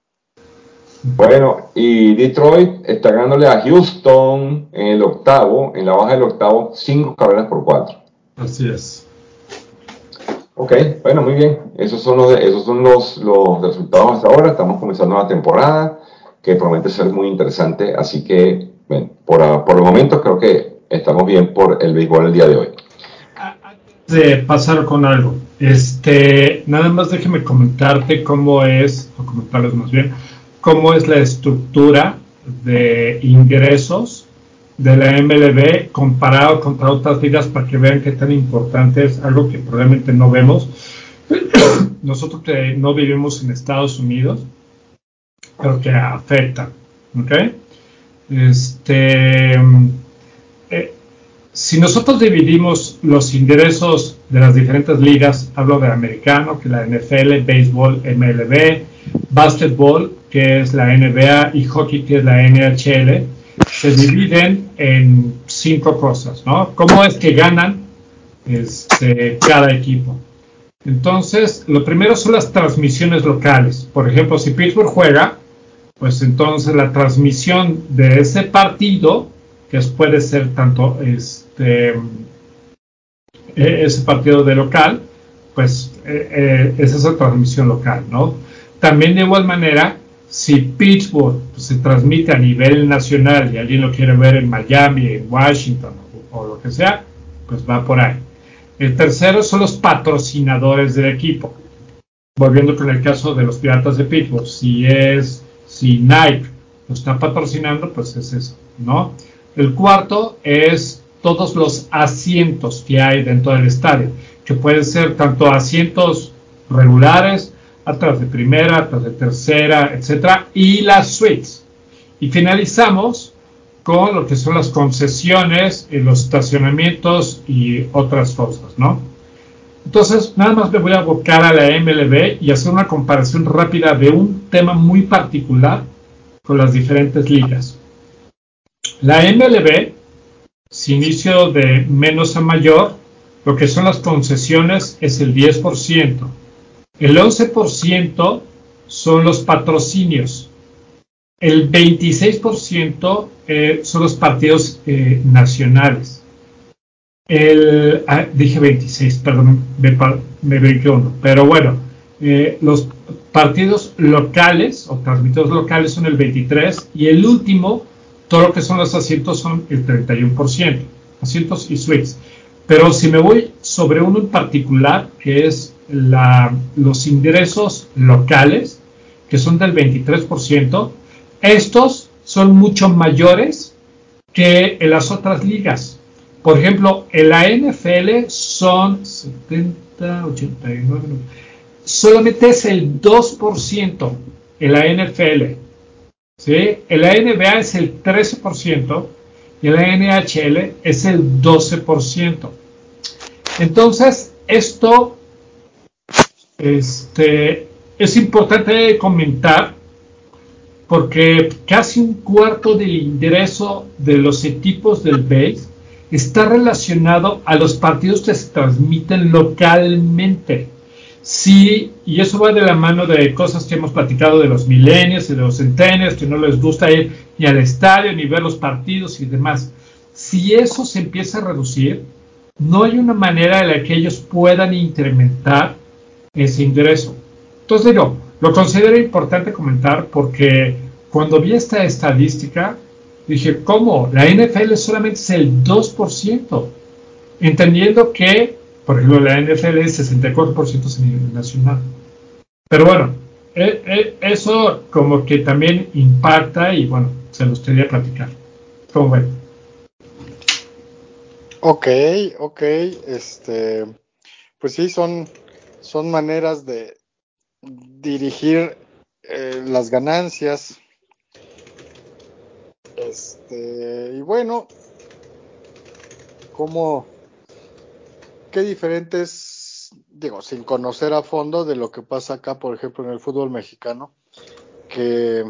Bueno, y Detroit está ganándole a Houston en el octavo, en la baja del octavo, cinco carreras por cuatro. Así es. Ok, bueno, muy bien. Esos son los, esos son los, los resultados hasta ahora. Estamos comenzando una temporada que promete ser muy interesante. Así que, bueno, por, por el momento creo que estamos bien por el béisbol el día de hoy. Antes de pasar con algo, este, nada más déjeme comentarte cómo es, o comentarles más bien, cómo es la estructura de ingresos de la MLB comparado contra otras ligas para que vean qué tan importante es algo que probablemente no vemos. [COUGHS] Nosotros que no vivimos en Estados Unidos, pero que afecta. ¿Ok? Este, eh, si nosotros dividimos los ingresos de las diferentes ligas, hablo de americano, que es la NFL, béisbol, MLB, básquetbol, que es la NBA, y hockey, que es la NHL, se dividen en cinco cosas, ¿no? ¿Cómo es que ganan este, cada equipo? Entonces, lo primero son las transmisiones locales. Por ejemplo, si Pittsburgh juega, pues entonces la transmisión de ese partido, que puede ser tanto este, eh, ese partido de local, pues eh, esa es la transmisión local, ¿no? También de igual manera, si Pittsburgh pues, se transmite a nivel nacional y alguien lo quiere ver en Miami, en Washington o, lo que sea, pues va por ahí. El tercero son los patrocinadores del equipo. Volviendo con el caso de los Piratas de Pittsburgh, si es, si Nike lo está patrocinando, pues es eso, ¿no? El cuarto es todos los asientos que hay dentro del estadio, que pueden ser tanto asientos regulares, atrás de primera, atrás de tercera, etcétera, y las suites. Y finalizamos con lo que son las concesiones, y los estacionamientos y otras cosas, ¿no? Entonces, nada más me voy a abocar a la MLB y hacer una comparación rápida de un tema muy particular con las diferentes ligas. La MLB, si inicio de menos a mayor, lo que son las concesiones es el 10%. El 11% son los patrocinios. El 26% eh, son los partidos eh, nacionales. El, ah, dije 26, perdón, me, me uno. Pero bueno, eh, los partidos locales o transmitidos locales son el 23 y el último, todo lo que son los asientos son el 31%, asientos y suites. Pero si me voy sobre uno en particular, que es los ingresos locales, que son del 23%, estos son mucho mayores que en las otras ligas. Por ejemplo, en la NFL son 70, 89, solamente es el 2% en la NFL. ¿sí? En la NBA es el 13% y en la NHL es el 12%. Entonces, esto este, es importante comentar porque casi un cuarto del ingreso de los equipos del base está relacionado a los partidos que se transmiten localmente. Sí, y eso va de la mano de cosas que hemos platicado de los milenios y de los centenios, que no les gusta ir ni al estadio ni ver los partidos y demás. Si eso se empieza a reducir, no hay una manera en la que ellos puedan incrementar ese ingreso. Entonces digo, lo considero importante comentar porque cuando vi esta estadística, dije, ¿cómo? La NFL solamente es el 2%, entendiendo que, por ejemplo, la NFL es 64% a nivel nacional. Pero bueno, e, e, eso como que también impacta y bueno, se los quería platicar. ¿Cómo ven? Ok, ok, este, pues sí, son, son maneras de dirigir eh, las ganancias. Este, y bueno, como qué diferentes, digo, sin conocer a fondo de lo que pasa acá, por ejemplo, en el fútbol mexicano, que,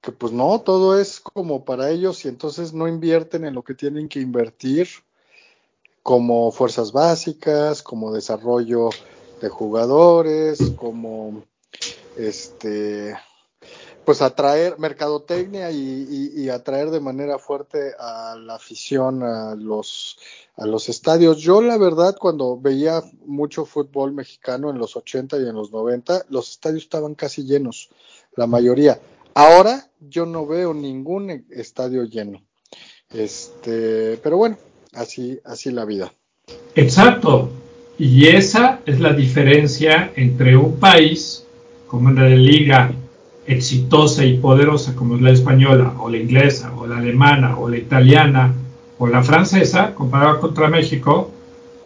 que pues no, todo es como para ellos y entonces no invierten en lo que tienen que invertir como fuerzas básicas, como desarrollo de jugadores, como este pues atraer mercadotecnia y, atraer de manera fuerte a la afición a los a los estadios. Yo la verdad cuando veía mucho fútbol mexicano en los 80 y en los 90, los estadios estaban casi llenos, la mayoría. Ahora yo no veo ningún estadio lleno. Este, pero bueno, así así la vida. Exacto. Y esa es la diferencia entre un país como la liga exitosa y poderosa como es la española, o la inglesa, o la alemana, o la italiana, o la francesa, comparada contra México,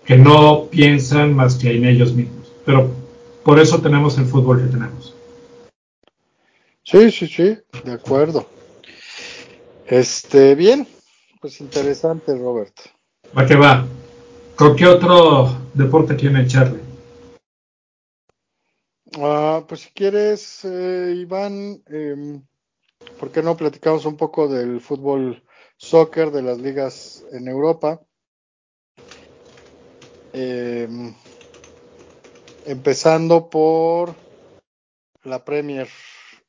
que no piensan más que en ellos mismos. Pero por eso tenemos el fútbol que tenemos. Sí, sí, sí, de acuerdo. Este, bien, pues interesante, Robert. Va que va. ¿Con qué otro deporte quiere echarle? Ah, pues si quieres, eh, Iván, eh, ¿por qué no platicamos un poco del fútbol soccer de las ligas en Europa? Em, empezando por la Premier.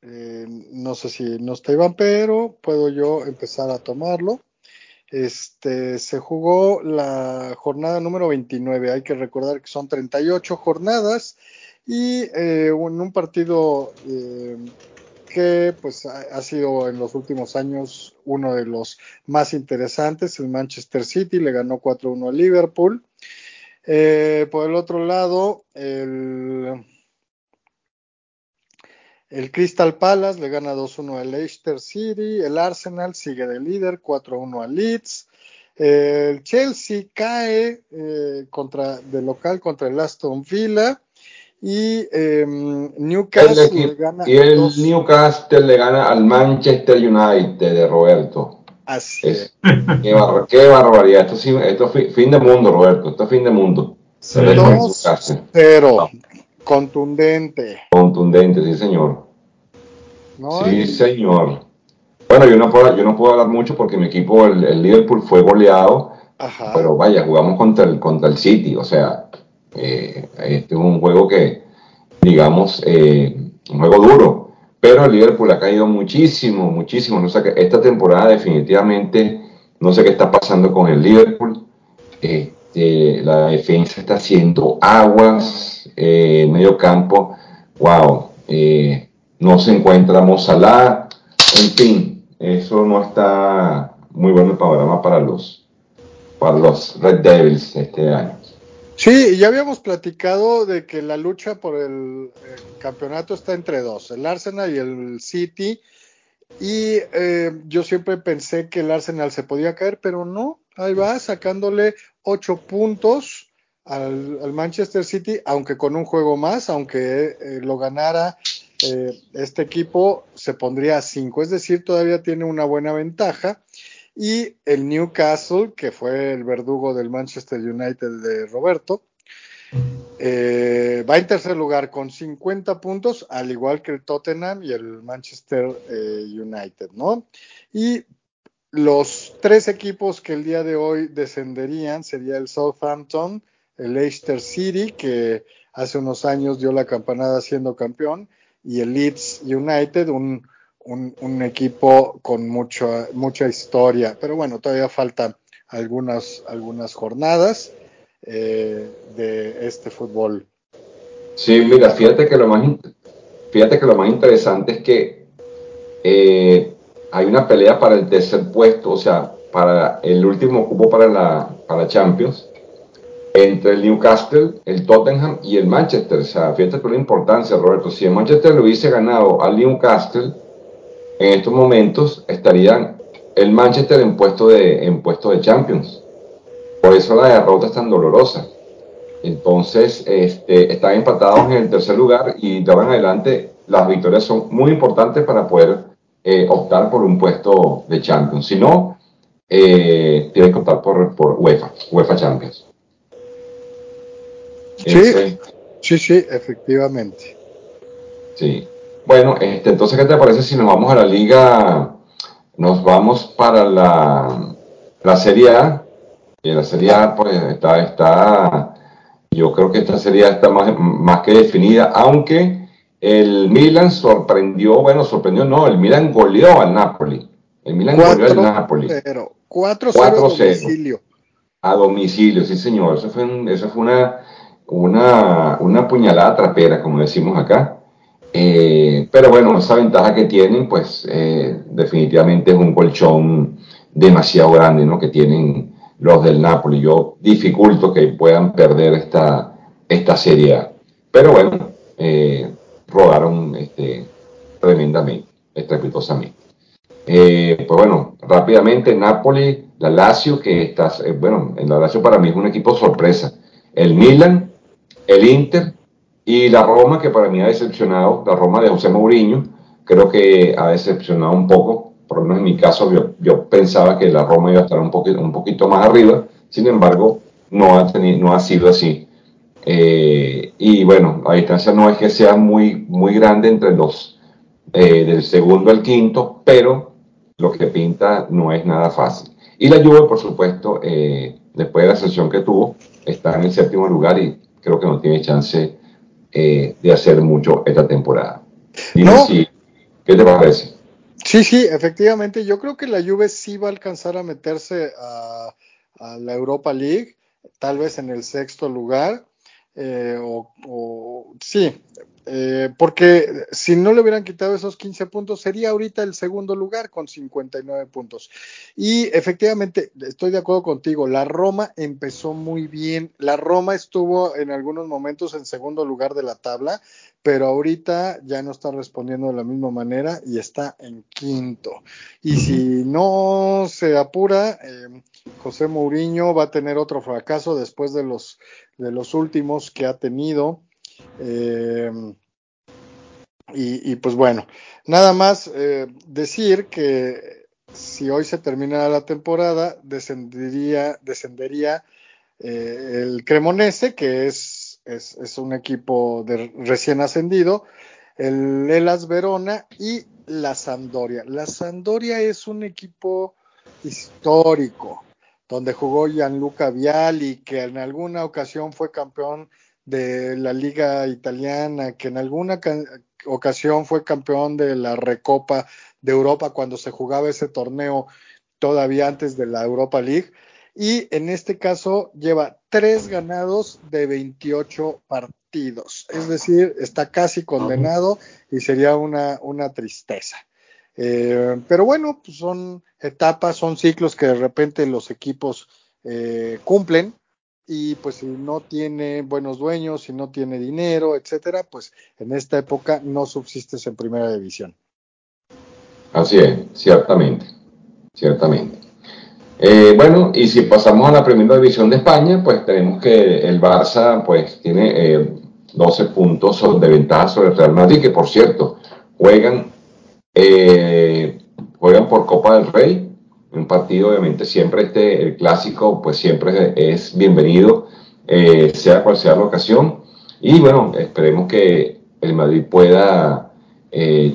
no sé si no está Iván, pero puedo yo empezar a tomarlo. Este, se jugó la jornada número 29. Hay que recordar que son 38 jornadas y eh, en un partido eh, que pues ha, sido en los últimos años uno de los más interesantes. El Manchester City le ganó 4-1 a Liverpool. Eh, por el otro lado, el, el Crystal Palace le gana 2-1 al Leicester City. El Arsenal sigue de líder 4-1 al Leeds. El Chelsea cae contra, de local contra el Aston Villa. Y em, Newcastle le gana. Y el Newcastle le gana al Manchester United de Roberto. Así es. [LAUGHS] Qué, qué, barbaridad. Esto, sí, esto es fin de mundo, Roberto. Esto es fin de mundo. pero contundente. Contundente, sí, señor. sí, señor. Bueno, yo no, puedo, yo no puedo hablar mucho porque mi equipo, el, Liverpool, fue goleado. Ajá. Pero vaya, jugamos contra el, contra el City. O sea, eh, este es un juego que, digamos, eh, un juego duro, pero el Liverpool ha caído muchísimo, muchísimo. No sé, esta temporada definitivamente, no sé qué está pasando con el Liverpool. Este, la defensa está haciendo aguas, eh, medio campo, wow, eh, no se encuentra Mozalá, en fin, eso no está muy bueno el panorama para los, para los Red Devils este año. Sí, ya habíamos platicado de que la lucha por el, campeonato está entre dos, el Arsenal y el City. Y eh, yo siempre pensé que el Arsenal se podía caer, pero no, ahí va sacándole ocho puntos al, Manchester City, aunque con un juego más, aunque eh, lo ganara eh, este equipo, se pondría a cinco, es decir, todavía tiene una buena ventaja y el Newcastle, que fue el verdugo del Manchester United de Roberto, eh, va en tercer lugar con 50 puntos, al igual que el Tottenham y el Manchester United, ¿no? Y los tres equipos que el día de hoy descenderían sería el Southampton, el Leicester City, que hace unos años dio la campanada siendo campeón, y el Leeds United, un un, equipo con mucha, mucha historia, pero bueno, todavía faltan algunas, algunas jornadas eh, de este fútbol. Sí, mira, fíjate que lo más, fíjate que lo más interesante es que eh, hay una pelea para el tercer puesto, o sea, para el último cupo para la, para Champions, entre el Newcastle, el Tottenham y el Manchester. O sea, fíjate que la importancia, Roberto. Si el Manchester lo hubiese ganado al Newcastle, en estos momentos estarían el Manchester en puesto de, en puesto de Champions. Por eso la derrota es tan dolorosa. Entonces, este, están empatados en el tercer lugar y de ahora adelante las victorias son muy importantes para poder eh, optar por un puesto de Champions. Si no, eh, tienes que optar por, por UEFA, UEFA Champions. Sí, sí, sí, efectivamente. Sí. Bueno, este, entonces, ¿qué te parece si nos vamos a la liga? Nos vamos para la, la Serie A. Y la Serie A, pues, está, está, yo creo que esta Serie A está más, más que definida, aunque el Milan sorprendió, bueno, sorprendió, no, el Milan goleó al Napoli. El Milan goleó al Napoli. 4-0 a domicilio. A domicilio, sí, señor. Eso fue, eso fue una, una, una puñalada trapera, como decimos acá. Eh, pero bueno, esa ventaja que tienen, pues eh, definitivamente es un colchón demasiado grande, ¿no? Que tienen los del Napoli. Yo dificulto que puedan perder esta, esta serie Pero bueno, eh, rodaron este, tremendamente, estrepitosamente. pues bueno, rápidamente, Napoli, la Lazio, que está, bueno, en la Lazio para mí es un equipo sorpresa. El Milan, el Inter, y la Roma, que para mí ha decepcionado, la Roma de José Mourinho, creo que ha decepcionado un poco, por lo menos en mi caso yo, yo pensaba que la Roma iba a estar un poquito, un poquito más arriba, sin embargo no ha, tenido, no ha sido así. Eh, y bueno, la distancia no es que sea muy, muy grande entre los eh, del segundo al quinto, pero lo que pinta no es nada fácil. Y la Juve, por supuesto, eh, después de la sesión que tuvo, está en el séptimo lugar y creo que no tiene chance de hacer mucho esta temporada. ¿qué te parece? Sí, sí, efectivamente. Yo creo que la Juve sí va a alcanzar a meterse a, a la Europa League, tal vez en el sexto lugar. Eh, o, sí, eh, porque si no le hubieran quitado esos 15 puntos, sería ahorita el segundo lugar con 59 puntos. Y efectivamente, estoy de acuerdo contigo, la Roma empezó muy bien. La Roma estuvo en algunos momentos en segundo lugar de la tabla, pero ahorita ya no está respondiendo de la misma manera y está en quinto. Y si no se apura, eh, José Mourinho va a tener otro fracaso después de los, de los últimos que ha tenido. Eh, y, y, pues bueno, nada más eh, decir que si hoy se termina la temporada, descendería, descendería eh, el Cremonese, que es, es, es, un equipo de recién ascendido, el Elas Verona y la Sampdoria. La Sampdoria es un equipo histórico, donde jugó Gianluca Viali, que en alguna ocasión fue campeón de la liga italiana, que en alguna ocasión fue campeón de la Recopa de Europa cuando se jugaba ese torneo todavía antes de la Europa League. Y en este caso lleva tres ganados de 28 partidos. Es decir, está casi condenado y sería una, una tristeza. Eh, pero bueno, pues son etapas, son ciclos que de repente los equipos eh, cumplen y pues si no tiene buenos dueños, si no tiene dinero, etcétera, pues en esta época no subsistes en primera división. Así es, ciertamente, ciertamente. Eh, bueno, y si pasamos a la primera división de España, pues tenemos que el Barça pues tiene eh, 12 puntos de ventaja sobre el Real Madrid, que por cierto, juegan, eh, juegan por Copa del Rey, un partido obviamente siempre este, el clásico pues siempre es bienvenido, eh, sea cual sea la ocasión. Y bueno, esperemos que el Madrid pueda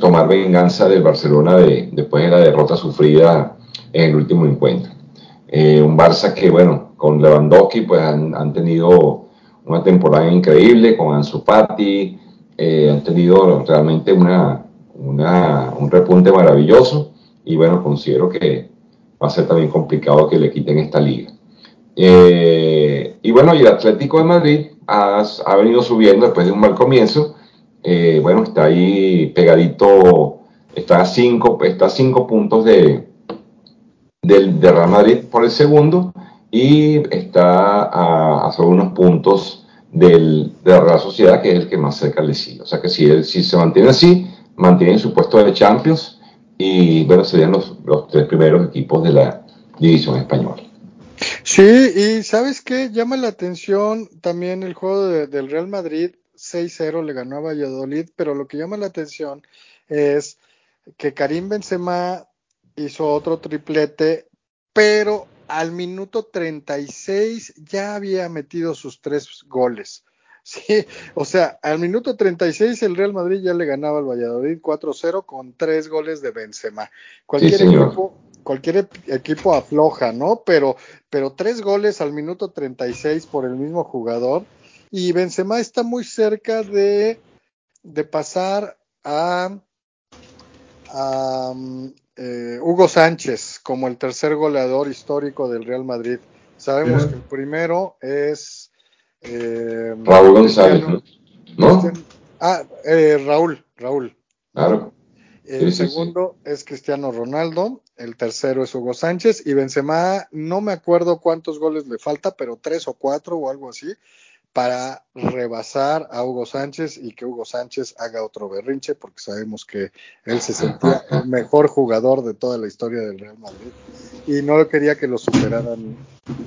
tomar venganza del Barcelona de, después de la derrota sufrida en el último encuentro. Eh, un Barça que bueno, con Lewandowski pues han, han tenido una temporada increíble, con Ansu Fati, han tenido realmente una, una, un repunte maravilloso y bueno, considero que va a ser también complicado que le quiten esta liga. Eh, y bueno, y el Atlético de Madrid ha, ha, venido subiendo después de un mal comienzo. Eh, bueno, está ahí pegadito, está a cinco, está a cinco puntos de, del de Real Madrid por el segundo y está a, a unos puntos del, de la Real Sociedad, que es el que más cerca le sigue. O sea que si, se mantiene así, mantiene su puesto de Champions y bueno, serían los, tres primeros equipos de la división española. Sí, y ¿sabes qué? Llama la atención también el juego de, del Real Madrid 6-0 le ganó a Valladolid, pero lo que llama la atención es que Karim Benzema hizo otro triplete, pero al minuto 36 ya había metido sus tres goles. [LAUGHS] Sí, o sea, al minuto 36 el Real Madrid ya le ganaba al Valladolid 4-0 con tres goles de Benzema. Cualquier Sí, equipo cualquier equipo afloja, ¿no? Pero, pero tres goles al minuto 36 por el mismo jugador. Y Benzema está muy cerca de, de pasar a, a eh, Hugo Sánchez como el tercer goleador histórico del Real Madrid. Sabemos Bien. que el primero es eh, Raúl González, ¿no? Ah, eh, Raúl, Raúl. Claro. El Sí, sí, segundo es Cristiano Ronaldo, el tercero es Hugo Sánchez y Benzema, no me acuerdo cuántos goles le falta, pero tres o cuatro o algo así, para rebasar a Hugo Sánchez y que Hugo Sánchez haga otro berrinche, porque sabemos que él se sentía el mejor jugador de toda la historia del Real Madrid y no quería que lo superaran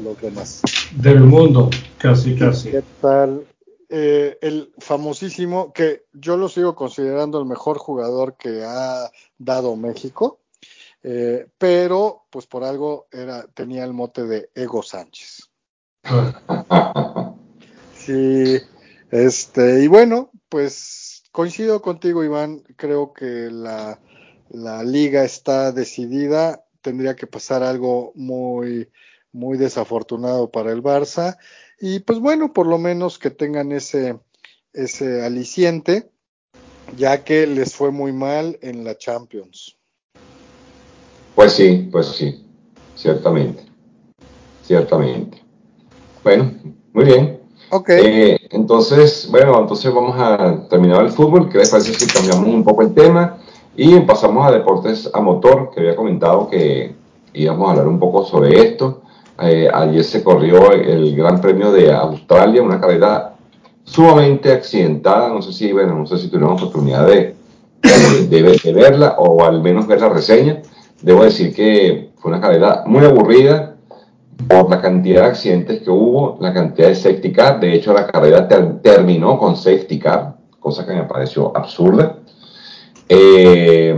los demás. Del mundo, casi, casi. ¿Qué tal? Eh, el famosísimo, que yo lo sigo considerando el mejor jugador que ha dado México, eh, pero pues por algo era, tenía el mote de Ego Sánchez. [LAUGHS] Sí, este, y bueno, pues coincido contigo, Iván, creo que la, la liga está decidida, tendría que pasar algo muy, muy desafortunado para el Barça, y pues bueno, por lo menos que tengan ese, ese aliciente, ya que les fue muy mal en la Champions. Pues sí, pues sí, ciertamente, ciertamente. Bueno, muy bien. Ok. Eh, entonces, bueno, entonces vamos a terminar el fútbol. ¿Qué les parece si cambiamos un poco el tema y pasamos a deportes a motor? Que había comentado que íbamos a hablar un poco sobre esto. Eh, ayer se corrió el Gran Premio de Australia, una carrera sumamente accidentada. No sé si, bueno, no sé si tuvieron oportunidad de, de, de verla o al menos ver la reseña. Debo decir que fue una carrera muy aburrida por la cantidad de accidentes que hubo, la cantidad de safety car. De hecho, la carrera terminó con safety car, cosa que me pareció absurda. Eh,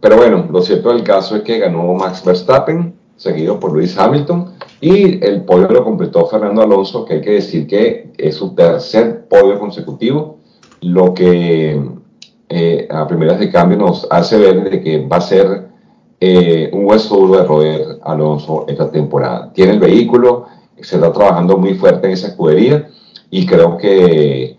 pero bueno, lo cierto del caso es que ganó Max Verstappen, seguido por Lewis Hamilton, y el podio lo completó Fernando Alonso, que hay que decir que es su tercer podio consecutivo, lo que eh, a primeras de cambio nos hace ver de que va a ser eh, un hueso duro de roer Alonso esta temporada. Tiene el vehículo, se está trabajando muy fuerte en esa escudería y creo que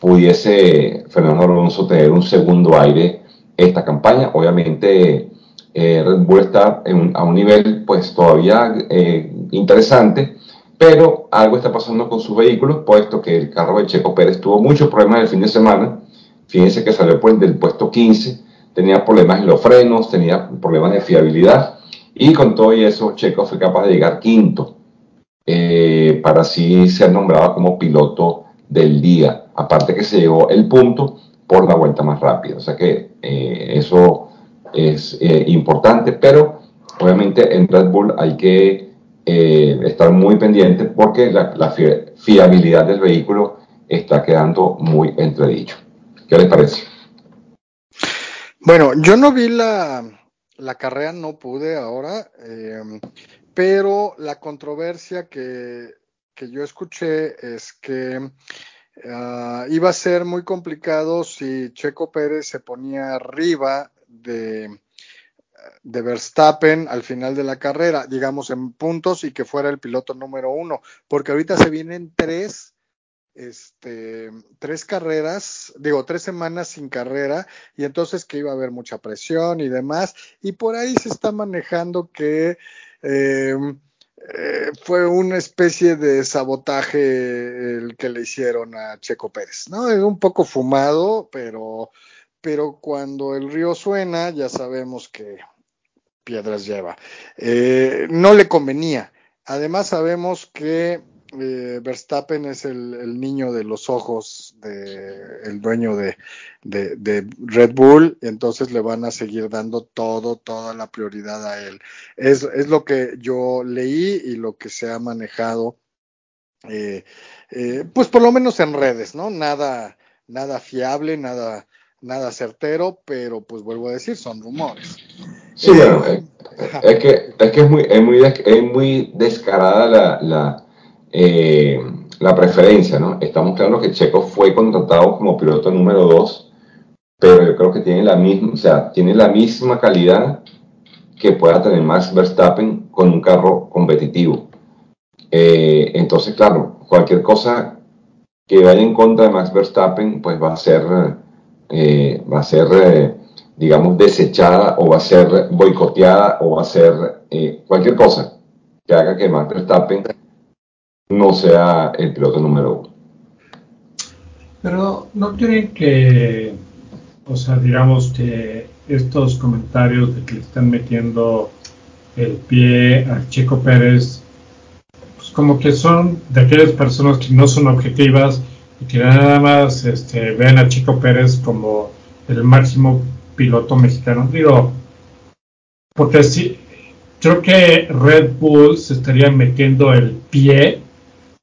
pudiese Fernando Alonso tener un segundo aire esta campaña. Obviamente eh, Red Bull está a un nivel pues todavía eh, interesante, pero algo está pasando con sus vehículos, puesto que el carro de Checo Pérez tuvo muchos problemas el fin de semana. Fíjense que salió pues, del puesto 15 tenía problemas en los frenos, tenía problemas de fiabilidad y con todo eso Checo fue capaz de llegar quinto eh, para así ser nombrado como piloto del día. Aparte que se llevó el punto por la vuelta más rápida. O sea que eh, eso es eh, importante, pero obviamente en Red Bull hay que estar muy pendiente porque la, la fiabilidad del vehículo está quedando muy entredicho. ¿Qué les parece? Bueno, yo no vi la, la carrera, no pude ahora, eh, pero la controversia que, que, yo escuché es que uh, iba a ser muy complicado si Checo Pérez se ponía arriba de, de Verstappen al final de la carrera, digamos en puntos y que fuera el piloto número uno, porque ahorita se vienen tres este, tres carreras, digo, tres semanas sin carrera, y entonces que iba a haber mucha presión y demás, y por ahí se está manejando que eh, eh, fue una especie de sabotaje el que le hicieron a Checo Pérez, ¿no? Es un poco fumado, pero, pero cuando el río suena, ya sabemos que piedras lleva. Eh, no le convenía. Además sabemos que eh, Verstappen es el, niño de los ojos del el dueño de, Red Bull, y entonces le van a seguir dando todo, toda la prioridad a él. Es, lo que yo leí y lo que se ha manejado, eh, eh, pues por lo menos en redes, ¿no? Nada, nada fiable, nada, nada certero, pero pues vuelvo a decir, son rumores. Sí, bueno, es, que, es que es muy, es muy, es muy descarada la eh, la preferencia, ¿no? Estamos claros que Checo fue contratado como piloto número 2, pero yo creo que tiene la misma, o sea, tiene la misma calidad que pueda tener Max Verstappen con un carro competitivo. Eh, entonces, claro, cualquier cosa que vaya en contra de Max Verstappen, pues va a ser, eh, va a ser, digamos, desechada o va a ser boicoteada o va a ser cualquier cosa que haga que Max Verstappen no sea el piloto número uno. Pero no creen que, o sea, digamos que estos comentarios de que le están metiendo el pie a Checo Pérez, pues como que son de aquellas personas que no son objetivas y que nada más este, ven a Checo Pérez como el máximo piloto mexicano. Digo, porque sí, creo que Red Bull se estaría metiendo el pie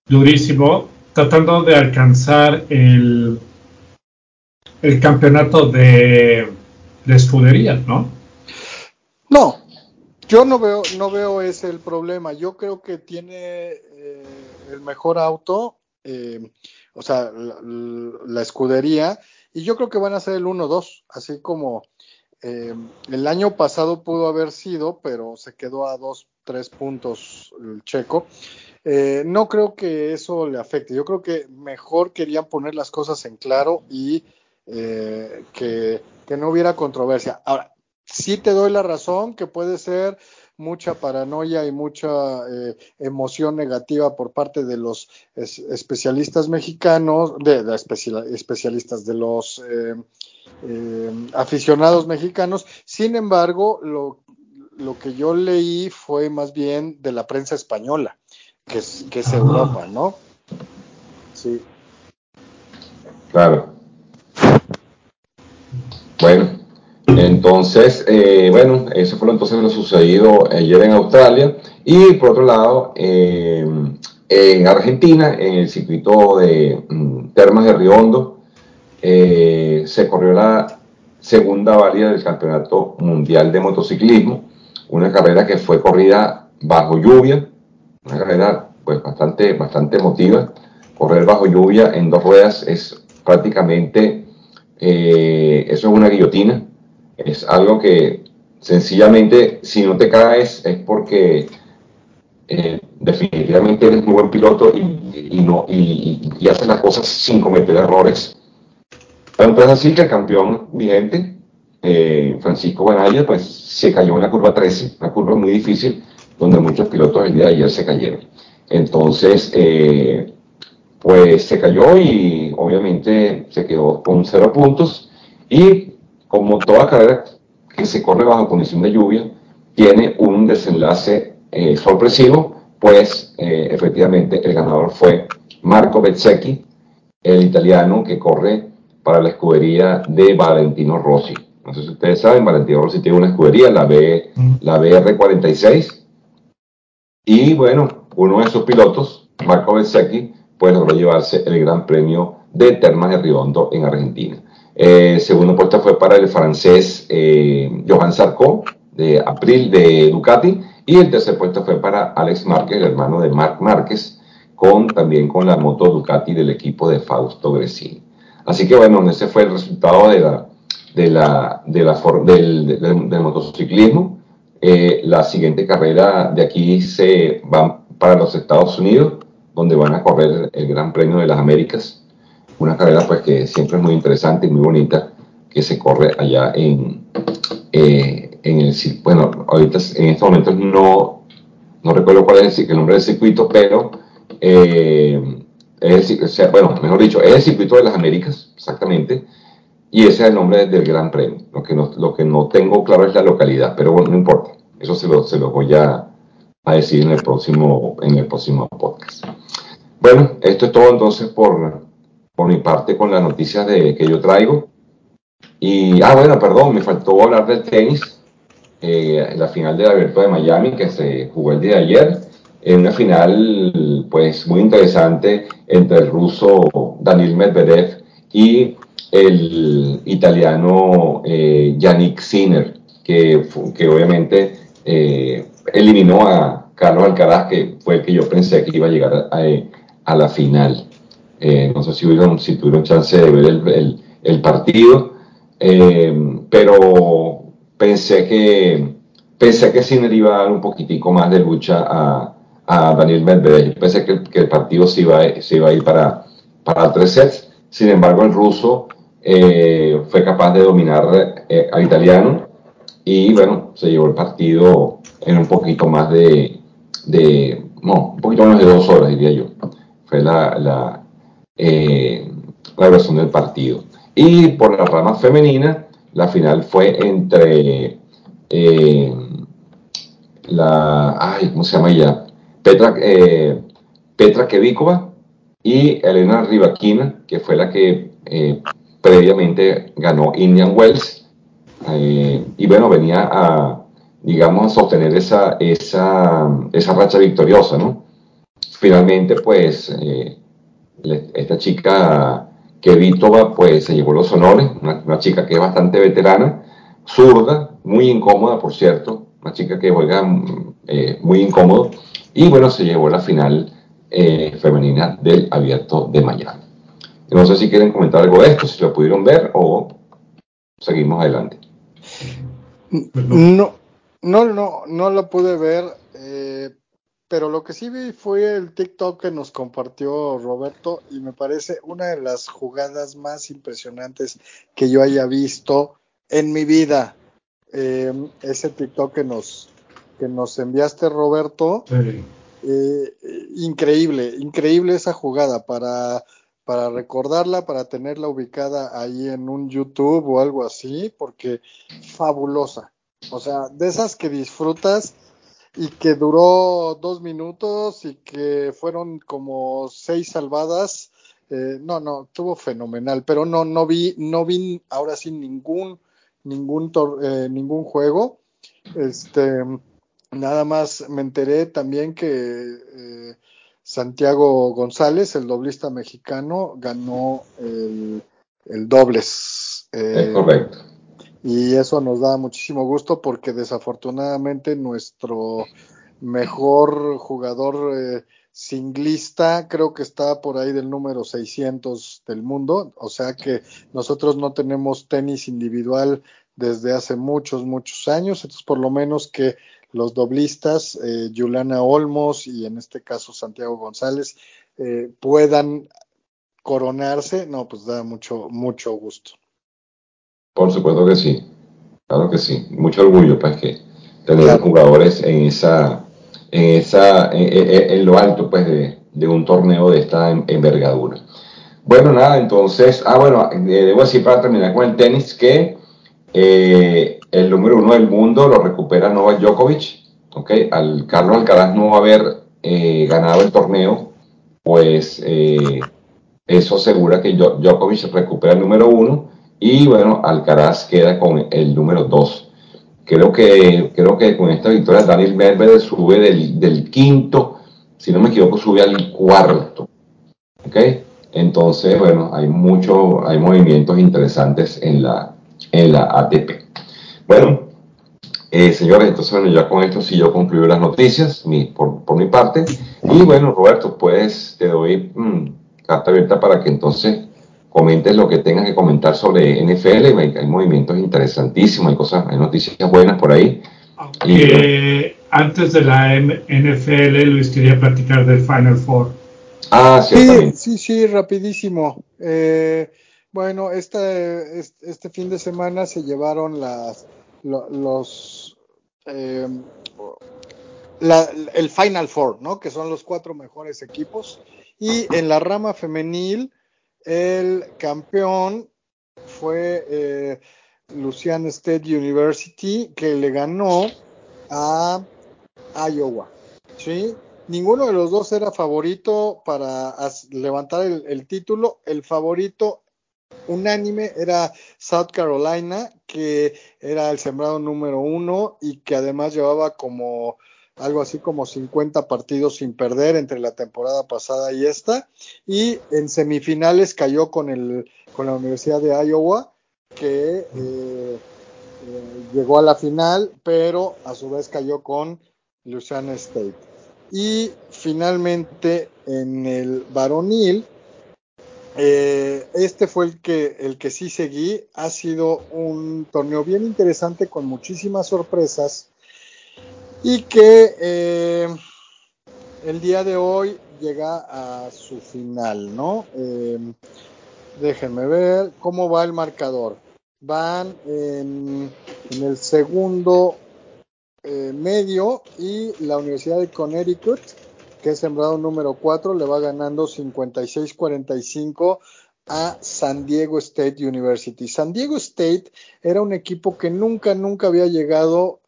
durísimo, tratando de alcanzar el, el campeonato de, de escudería, ¿no? No, yo no veo, no veo ese el problema. Yo creo que tiene eh, el mejor auto, eh, o sea, la, escudería, y yo creo que van a ser el 1-2, así como eh, el año pasado pudo haber sido, pero se quedó a dos, tres puntos el checo. Eh, no creo que eso le afecte. Yo creo que mejor querían poner las cosas en claro y eh, que, no hubiera controversia. Ahora, sí te doy la razón que puede ser mucha paranoia y mucha eh, emoción negativa por parte de los especialistas mexicanos, de, especialistas de los eh, eh, aficionados mexicanos. Sin embargo, lo, que yo leí fue más bien de la prensa española, que es, que es Europa, ¿no? Sí. Claro. Bueno, entonces, eh, bueno, eso fue entonces lo sucedido ayer en Australia. Y por otro lado, eh, en Argentina, en el circuito de mm, Termas de Riondo, eh, se corrió la segunda válida del Campeonato Mundial de Motociclismo, una carrera que fue corrida bajo lluvia, una carrera pues bastante, bastante emotiva. Correr bajo lluvia en dos ruedas es prácticamente, eso es una guillotina, es algo que sencillamente si no te caes es porque eh, definitivamente eres muy buen piloto y, no, y, haces las cosas sin cometer errores. Tanto es así que el campeón vigente, eh, Francisco Banaya, pues se cayó en la curva 13, una curva muy difícil, donde muchos pilotos el día de ayer se cayeron. Entonces, eh, pues se cayó y obviamente se quedó con cero puntos y como toda carrera que se corre bajo condición de lluvia, tiene un desenlace eh, sorpresivo, pues eh, efectivamente el ganador fue Marco Bezzecchi, el italiano que corre para la escudería de Valentino Rossi. No sé si ustedes saben, Valentino Rossi tiene una escudería, la, B, la BR46, y bueno, uno de sus pilotos, Marco Bezzecchi, pues logró llevarse el Gran Premio de Termas de Riondo en Argentina. Eh, segundo puesto fue para el francés eh, Johan Sarko, de April de Ducati. Y el tercer puesto fue para Alex Márquez, el hermano de Marc Márquez, con, también con la moto Ducati del equipo de Fausto Gresini. Así que bueno, ese fue el resultado de la, de la, de la del, del, motociclismo. Eh, la siguiente carrera de aquí se va para los Estados Unidos, donde van a correr el Gran Premio de las Américas. Una carrera pues que siempre es muy interesante y muy bonita, que se corre allá en, eh, en el bueno, ahorita en estos momentos no, no recuerdo cuál es el, nombre del circuito, pero eh, es bueno, mejor dicho, es el circuito de las Américas, exactamente, y ese es el nombre del Gran Premio. Lo que no, lo que no tengo claro es la localidad, pero bueno, no importa, eso se lo, se lo voy a, a decir en el próximo, en el próximo podcast. Bueno, esto es todo entonces por, por mi parte con las noticias de, que yo traigo. Y, ah, bueno, perdón, me faltó hablar del tenis. Eh, la final del Abierto de Miami que se jugó el día de ayer. En una final, pues, muy interesante entre el ruso Daniel Medvedev y el italiano eh, Yannick Sinner, que, que obviamente eh, eliminó a Carlos Alcaraz, que fue el que yo pensé que iba a llegar a, a la final. Eh, no sé si, si tuvieron chance de ver el, el, partido, eh, pero pensé que pensé que Sinner iba a dar un poquitico más de lucha a, a Daniel Medvedev. Pensé que, que, el partido se iba, se iba a ir para, para tres sets. Sin embargo, el ruso eh, fue capaz de dominar al italiano y bueno, se llevó el partido en un poquito más de, no, un poquito menos de dos horas, diría yo. Fue la, la, eh, la versión del partido. Y por la rama femenina, la final fue entre eh, la, ay, ¿cómo se llama ella? Petra, eh, Petra y Elena Rivaquina, que fue la que eh, previamente ganó Indian Wells. y bueno, venía a, digamos, a sostener esa, esa, esa racha victoriosa, ¿no? Finalmente, pues, esta chica Kevitova pues se llevó los honores, una, chica que es bastante veterana, zurda, muy incómoda por cierto, una chica que juega eh, muy incómodo y bueno, se llevó la final eh, femenina del abierto de Miami. No sé si quieren comentar algo de esto, si lo pudieron ver o seguimos adelante. No, no, no, no lo pude ver. Eh, pero lo que sí vi fue el TikTok que nos compartió Roberto y me parece una de las jugadas más impresionantes que yo haya visto en mi vida. eh, ese TikTok que nos, que nos enviaste, Roberto. Eh, increíble, increíble esa jugada para, para recordarla, para tenerla ubicada ahí en un YouTube o algo así, porque fabulosa. O sea, de esas que disfrutas y que duró dos minutos y que fueron como seis salvadas. Eh, no, no, estuvo fenomenal, pero no, no vi, no vi ahora sí ningún, ningún, eh, ningún juego. Este, nada más me enteré también que eh, Santiago González, el doblista mexicano, ganó el, el dobles. es correcto y eso nos da muchísimo gusto porque desafortunadamente nuestro mejor jugador eh, singlista creo que está por ahí del número 600 del mundo, o sea que nosotros no tenemos tenis individual desde hace muchos, muchos años, entonces por lo menos que los doblistas, eh, Juliana Olmos y en este caso Santiago González, eh, puedan coronarse, no, pues da mucho, mucho gusto. Por supuesto que sí, claro que sí. Mucho orgullo, pues, que tener jugadores en esa, en esa, en, lo alto, pues, de, un torneo de esta envergadura. Bueno, nada, entonces, ah, bueno, eh, debo decir para terminar con el tenis que eh, el número uno del mundo lo recupera Novak Djokovic, ¿ok? Al Carlos Alcaraz no haber eh, ganado el torneo, pues eso asegura que Djokovic recupera el número uno y bueno, Alcaraz queda con el número 2. Creo que, creo que con esta victoria Daniel Medvedev sube del, quinto, si no me equivoco, sube al cuarto. ¿Ok? Entonces, bueno, hay muchos, hay movimientos interesantes en la, en la ATP. Bueno, eh, señores, entonces bueno, ya con esto sí yo concluyo las noticias por, por, mi parte. Y bueno, Roberto, pues te doy mm, carta abierta para que entonces comentes lo que tengas que comentar sobre NFL. Hay, movimientos interesantísimos, hay cosas, hay noticias buenas por ahí. y, antes de la NFL, Luis quería platicar del Final Four. Ah, sí, sí, sí, rapidísimo. Eh, bueno, este, este fin de semana se llevaron las los eh, el Final Four, ¿no? Que son los cuatro mejores equipos. Y en la rama femenil, el campeón fue eh, Luciana State University, que le ganó a Iowa. ¿sí? Ninguno de los dos era favorito para levantar el, título. El favorito unánime era South Carolina, que era el sembrado número uno y que además llevaba como algo así como 50 partidos sin perder entre la temporada pasada y esta, y en semifinales cayó con, el, con la Universidad de Iowa, que eh, eh, llegó a la final, pero a su vez cayó con Louisiana State. Y finalmente en el varonil, eh, este fue el que, el que sí seguí. Ha sido un torneo bien interesante con muchísimas sorpresas y que eh, el día de hoy llega a su final, ¿no? Em, déjenme ver cómo va el marcador. Van en, el segundo eh, medio y la Universidad de Connecticut, que es sembrado número 4, le va ganando 56-45 a San Diego State University. San Diego State era un equipo que nunca, nunca había llegado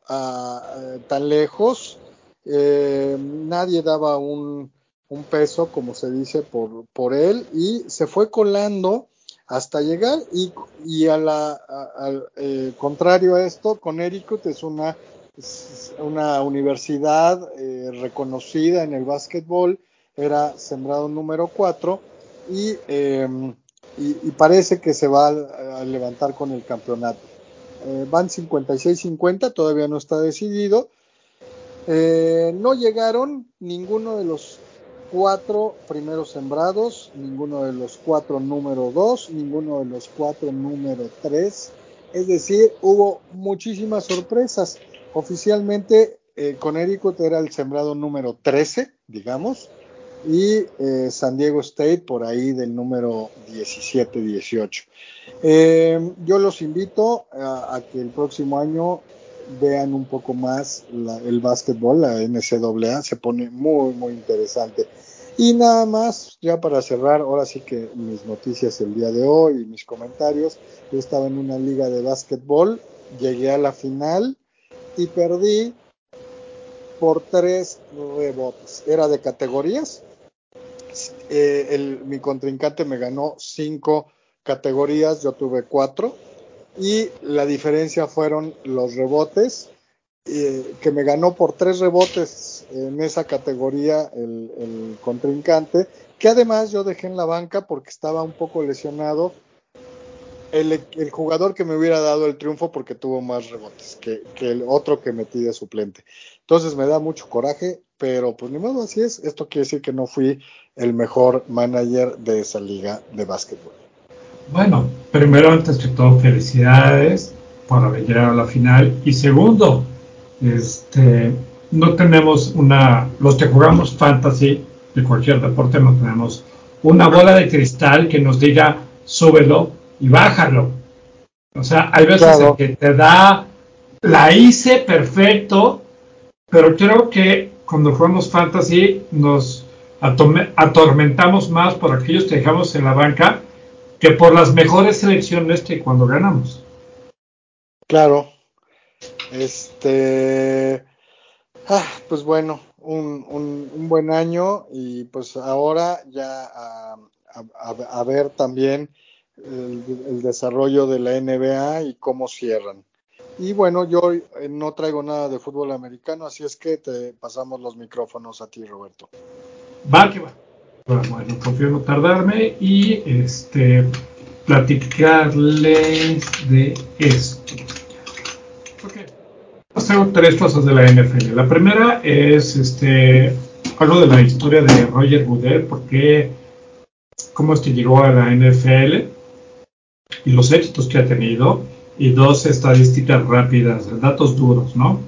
tan lejos. Eh, nadie daba un, peso, como se dice, por, por él y se fue colando hasta llegar y, y a al eh, contrario a esto, Connecticut es una, una universidad eh, reconocida en el básquetbol, era sembrado número 4 y, y, parece que se va a levantar con el campeonato. Eh, van 56-50, todavía no está decidido. Eh, no llegaron ninguno de los cuatro primeros sembrados, ninguno de los cuatro número dos, ninguno de los cuatro número tres. Es decir, hubo muchísimas sorpresas. Oficialmente, eh, Connecticut era el sembrado número 13, digamos, y eh, San Diego State por ahí del número 17-18. Eh, yo los invito a, que el próximo año vean un poco más la, el básquetbol, la NCAA, se pone muy, muy interesante. Y nada más, ya para cerrar, ahora sí que mis noticias el día de hoy mis comentarios, yo estaba en una liga de básquetbol, llegué a la final y perdí por tres rebotes. Era de categorías. Eh, el, mi contrincante me ganó cinco categorías, yo tuve cuatro. Y la diferencia fueron los rebotes, eh, que me ganó por tres rebotes en esa categoría el, el contrincante, que además yo dejé en la banca porque estaba un poco lesionado el, jugador que me hubiera dado el triunfo porque tuvo más rebotes que, que, el otro que metí de suplente. Entonces me da mucho coraje, pero pues ni modo, así es. Esto quiere decir que no fui el mejor manager de esa liga de básquetbol. Bueno, primero, antes que todo, felicidades por haber llegado a la final. Y segundo, este, no tenemos una, los que jugamos fantasy de cualquier deporte, no tenemos una bola de cristal que nos diga, súbelo, y bájalo. O sea, hay veces claro. en que te da, la hice perfecto, pero creo que cuando jugamos fantasy nos atormentamos más por aquellos que dejamos en la banca que por las mejores selecciones que cuando ganamos. Claro. Este. Ah, pues bueno, un, un, un, buen año y pues ahora ya a, a, a ver también el, el, desarrollo de la NBA y cómo cierran. Y bueno, yo no traigo nada de fútbol americano, así es que te pasamos los micrófonos a ti, Roberto. Va que va. Bueno, confío no tardarme y este platicarles de esto. Okay. Tengo tres cosas de la NFL. La primera es este algo de la historia de Roger Goodell, porque cómo es que llegó a la NFL y los éxitos que ha tenido y dos estadísticas rápidas, datos duros, ¿no?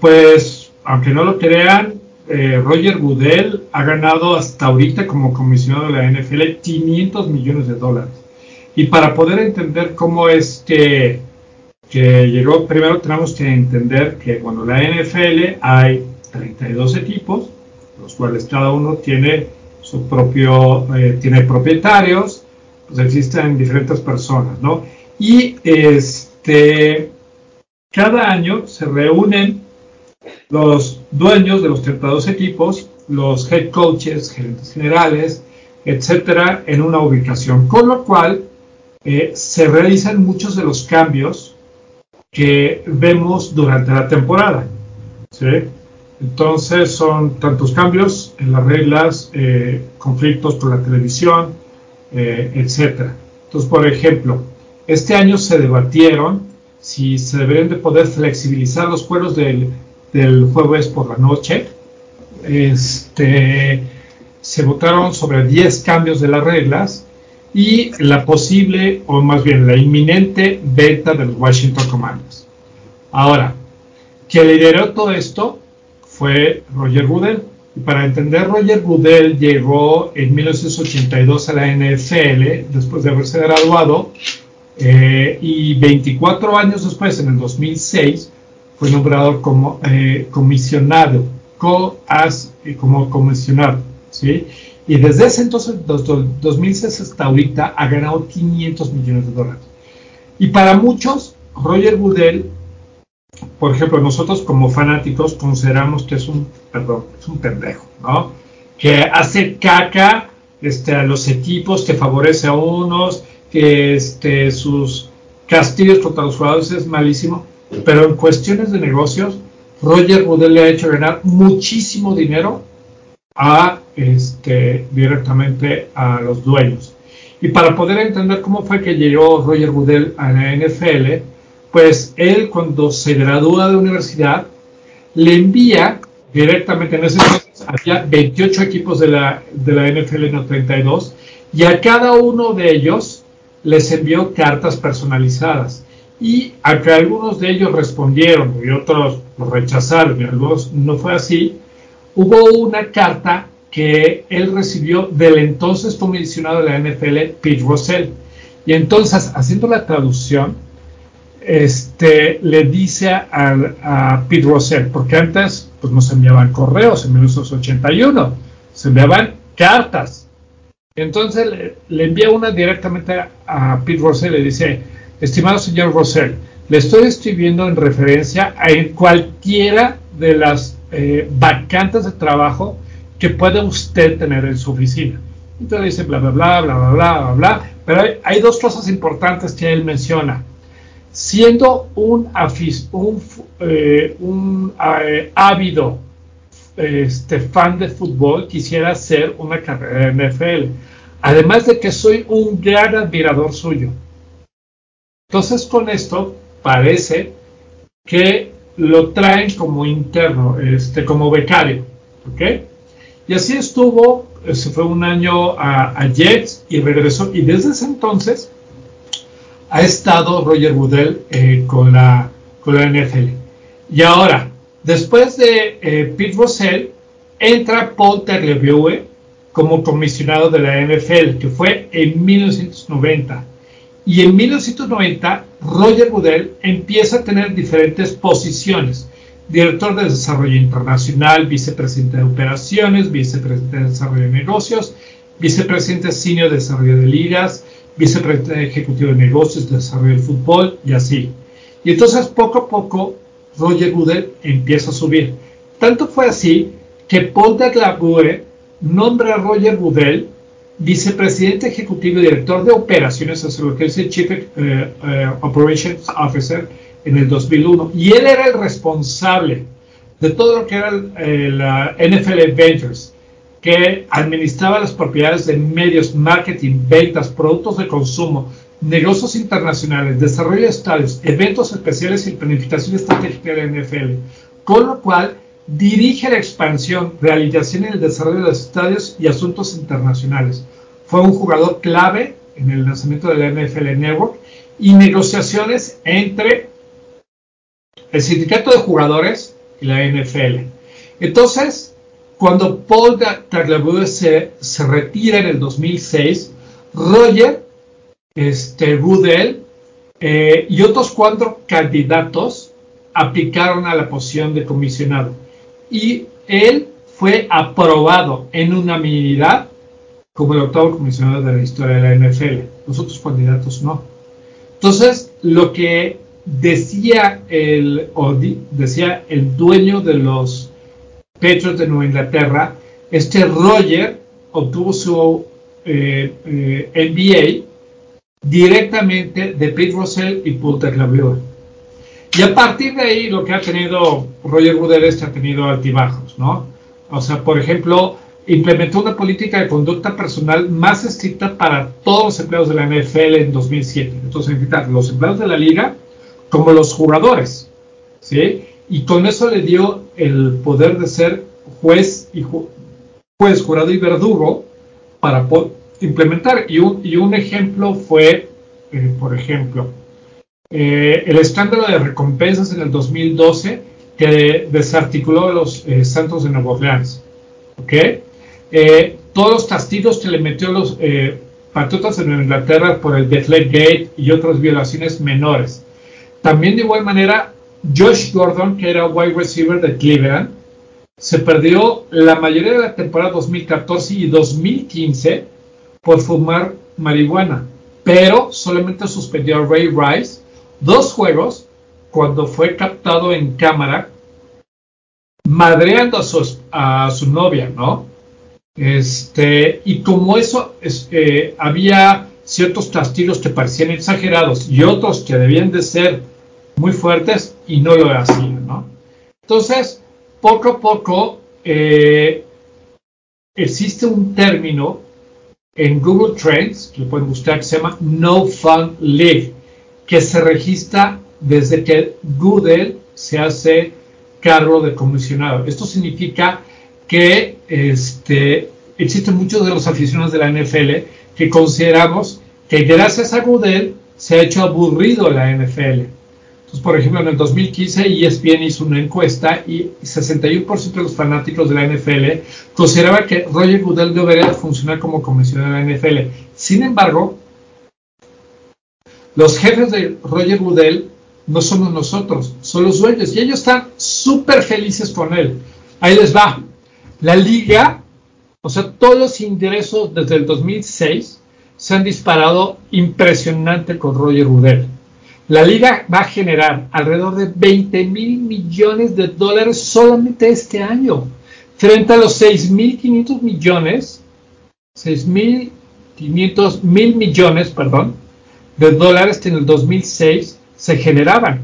Pues, aunque no lo crean, eh, Roger Goodell ha ganado hasta ahorita como comisionado de la NFL 500 millones de dólares. Y para poder entender cómo es que, que llegó, primero tenemos que entender que cuando la NFL hay 32 equipos, los cuales cada uno tiene su propio, eh, tiene propietarios, pues existen diferentes personas, ¿no? Y este, cada año se reúnen los dueños de los 32 equipos, los head coaches, gerentes generales, etcétera, en una ubicación, con lo cual eh, se realizan muchos de los cambios que vemos durante la temporada. ¿sí? Entonces son tantos cambios en las reglas, eh, conflictos con la televisión, eh, etcétera. Entonces, por ejemplo, este año se debatieron si se deberían de poder flexibilizar los juegos del, del jueves por la noche. Este, se votaron sobre 10 cambios de las reglas y la posible, o más bien la inminente venta de los Washington Commanders. Ahora, quien lideró todo esto fue Roger Goodell. Y para entender, Roger Goodell llegó en 1982 a la NFL después de haberse graduado eh, y 24 años después, en el 2006, fue nombrado como eh, comisionado, co eh, como comisionado, ¿sí? Y desde ese entonces, 2006 hasta ahorita, ha ganado 500 millones de dólares. Y para muchos, Roger Goodell por ejemplo, nosotros como fanáticos consideramos que es un, perdón, es un pendejo, ¿no? Que hace caca este, a los equipos, que favorece a unos, que este, sus castillos contra los jugadores es malísimo, pero en cuestiones de negocios, Roger Goodell le ha hecho ganar muchísimo dinero a este, directamente a los dueños. Y para poder entender cómo fue que llegó Roger Goodell a la NFL, pues él cuando se gradúa de universidad le envía directamente, en ese entonces había 28 equipos de la, de la NFL, no 32, y a cada uno de ellos les envió cartas personalizadas. Y a algunos de ellos respondieron y otros rechazaron y algunos no fue así, hubo una carta que él recibió del entonces comisionado de la NFL, Pete Russell. Y entonces, haciendo la traducción, este, le dice a, a Pete Russell, porque antes pues, no se enviaban correos en 1981, se enviaban cartas. Entonces le, envía una directamente a, Pete Russell y le dice, estimado señor Russell, le estoy escribiendo en referencia a cualquiera de las eh, vacantes de trabajo que puede usted tener en su oficina. Entonces dice bla, bla, bla, bla, bla, bla, bla. Pero hay, dos cosas importantes que él menciona. Siendo un, un, eh, un eh, ávido este, fan de fútbol, quisiera hacer una carrera en NFL. Además de que soy un gran admirador suyo. Entonces con esto parece que lo traen como interno, este, como becario. ¿Ok? Y así estuvo, se fue un año a, Jets y regresó. Y desde ese entonces ha estado Roger Woodell eh, con, la, con la NFL. Y ahora, después de eh, Pete Russell, entra Paul Tagliabue como comisionado de la NFL, que fue en 1990. Y en 1990, Roger Woodell empieza a tener diferentes posiciones director de desarrollo internacional, vicepresidente de operaciones, vicepresidente de desarrollo de negocios, vicepresidente senior de desarrollo de ligas, vicepresidente ejecutivo de negocios, de desarrollo del fútbol y así. Y entonces poco a poco Roger Goodell empieza a subir. Tanto fue así que Paul Daglabue nombra a Roger Goodell vicepresidente ejecutivo y director de operaciones, o lo que es el Chief eh, eh, Operations Officer en el 2001 y él era el responsable de todo lo que era eh, la NFL Ventures, que administraba las propiedades de medios, marketing, ventas, productos de consumo, negocios internacionales, desarrollo de estadios, eventos especiales y planificación estratégica de la NFL, con lo cual dirige la expansión, realización y el desarrollo de estadios y asuntos internacionales. Fue un jugador clave en el lanzamiento de la NFL Network y negociaciones entre el sindicato de jugadores y la NFL. Entonces, cuando Paul Tagliabue se, se retira en el 2006, Roger este, Goodell eh, y otros cuatro candidatos aplicaron a la posición de comisionado. Y él fue aprobado en unanimidad como el octavo comisionado de la historia de la NFL. Los otros candidatos no. Entonces, lo que decía el, decía el dueño de los Petros de Nueva Inglaterra, este Roger obtuvo su eh, eh, MBA directamente de Pete Russell y Paul Tagliabue. Y a partir de ahí lo que ha tenido Roger Goodell es que ha tenido altibajos, ¿no? O sea, por ejemplo, implementó una política de conducta personal más estricta para todos los empleados de la NFL en 2007. Entonces, los empleados de la liga como los jugadores, ¿sí? Y con eso le dio el poder de ser juez y juez, jurado y verdugo para implementar. Y un, y un ejemplo fue, eh, por ejemplo, eh, el escándalo de recompensas en el 2012 que desarticuló los eh, Santos de Nueva Orleans. Todos los castigos que le metió los Patriotas en Inglaterra por el Deflategate y otras violaciones menores. También de igual manera, Josh Gordon, que era wide receiver de Cleveland, se perdió la mayoría de la temporada 2014 y 2015 por fumar marihuana, pero solamente suspendió a Ray Rice dos juegos cuando fue captado en cámara madreando a su, a su novia, ¿no? Este, y como eso eh, había ciertos castigos que parecían exagerados y otros que debían de ser muy fuertes y no lo hacían, ¿no? Entonces, poco a poco eh, existe un término en Google Trends, que pueden buscar, que se llama No Fun League, que se registra desde que Google se hace cargo de comisionado. Esto significa que este, existen muchos de los aficionados de la NFL que consideramos que gracias a Google se ha hecho aburrido la NFL. Entonces, por ejemplo, en el 2015 ESPN hizo una encuesta y 61% de los fanáticos de la NFL consideraba que Roger Goodell debería funcionar como comisionado de la NFL. Sin embargo, los jefes de Roger Goodell no somos nosotros, son los dueños y ellos están súper felices con él. Ahí les va. La liga, o sea, todos los ingresos desde el 2006 se han disparado impresionante con Roger Goodell. La liga va a generar alrededor de 20 mil millones de dólares solamente este año, frente a los 6.500 millones, 6.500 mil millones, perdón, de dólares que en el 2006 se generaban.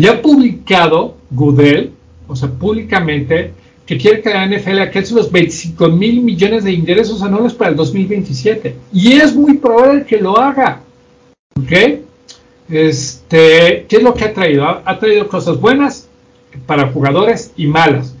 Ya ha publicado Goodell, o sea, públicamente, que quiere que la NFL alcance los 25 mil millones de ingresos anuales para el 2027. Y es muy probable que lo haga. ¿Ok? Este, ¿Qué es lo que ha traído? Ha, traído cosas buenas para jugadores y malas.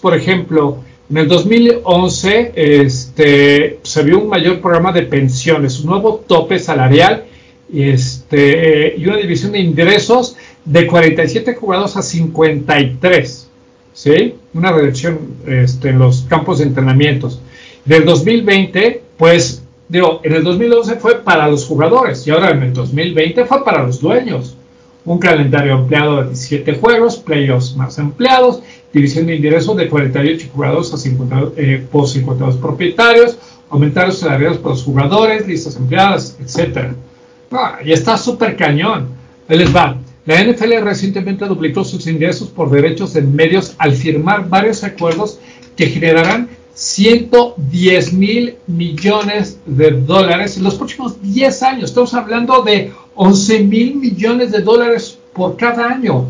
por ejemplo, en el 2011 este, se vio un mayor programa de pensiones, un nuevo tope salarial este, y una división de ingresos de 47 jugadores a 53. ¿sí? Una reducción este, en los campos de entrenamientos. Del 2020, pues, digo, en el 2011 fue para los jugadores y ahora en el 2020 fue para los dueños. Un calendario ampliado de 17 juegos, playoffs más ampliados, división de ingresos de 48 jugadores a 50, eh, por 52 propietarios, aumentar los salarios para los jugadores, listas empleadas, etcétera. Ah, y está súper cañón. Ahí les va. La NFL recientemente duplicó sus ingresos por derechos de medios al firmar varios acuerdos que generarán 110 mil millones de dólares en los próximos 10 años. Estamos hablando de 11 mil millones de dólares por cada año.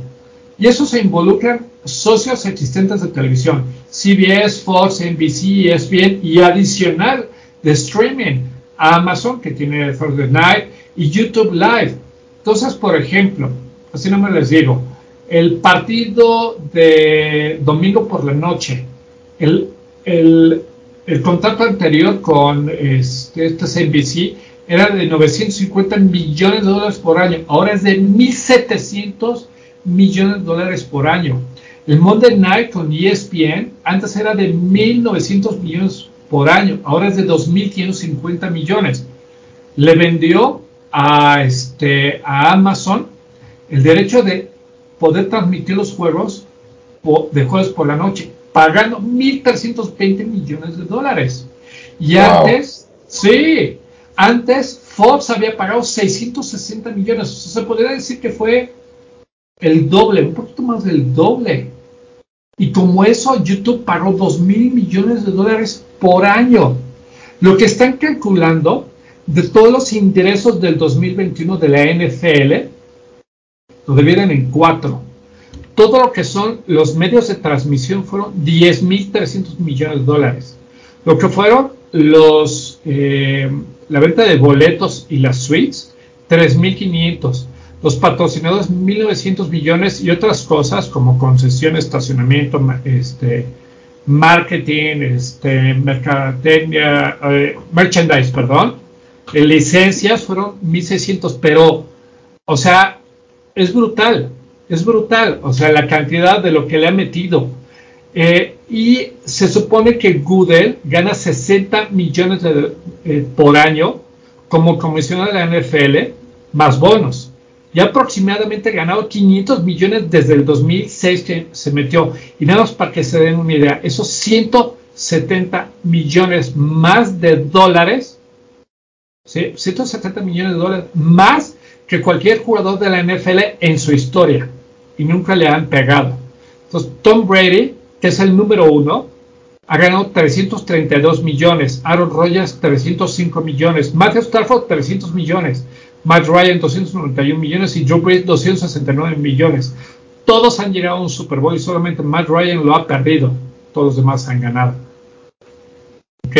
Y eso se involucran socios existentes de televisión, CBS, Fox, NBC, ESPN y adicional de streaming, Amazon, que tiene Thursday Night, y YouTube Live. Entonces, por ejemplo, así no me les digo, el partido de domingo por la noche, el, el, el contrato anterior con este, este CNBC era de 950 millones de dólares por año, ahora es de 1.700 millones de dólares por año. El Monday Night con ESPN antes era de 1.900 millones por año, ahora es de 2.550 millones. Le vendió a, este, a Amazon el derecho de poder transmitir los juegos de jueves por la noche, pagando 1.320 millones de dólares. Y antes, sí, antes Fox había pagado 660 millones. O sea, se podría decir que fue el doble, un poquito más del doble. Y como eso, YouTube pagó 2 mil millones de dólares por año. Lo que están calculando de todos los ingresos del 2021 de la NFL, lo dividen en cuatro. Todo lo que son los medios de transmisión fueron 10.300 millones de dólares. Lo que fueron los, eh, la venta de boletos y las suites, 3.500. Los patrocinadores, 1.900 millones y otras cosas como concesión, estacionamiento, este, marketing, este, mercadotecnia, eh, merchandise, perdón, en licencias fueron 1.600, pero, o sea, es brutal, es brutal, o sea, la cantidad de lo que le ha metido. Eh, y se supone que Google gana 60 millones eh, por año como comisionado de la NFL, más bonos. Y aproximadamente ha ganado 500 millones desde el 2006 que se metió. Y nada más para que se den una idea, esos 170 millones más de dólares 170 millones de dólares más que cualquier jugador de la NFL en su historia y nunca le han pegado. Entonces, Tom Brady, que es el número uno, ha ganado 332 millones, Aaron Rodgers 305 millones, Matthew Stafford 300 millones, Matt Ryan 291 millones y Joe Brees 269 millones. Todos han llegado a un Super Bowl y solamente Matt Ryan lo ha perdido. Todos los demás han ganado. ¿Ok?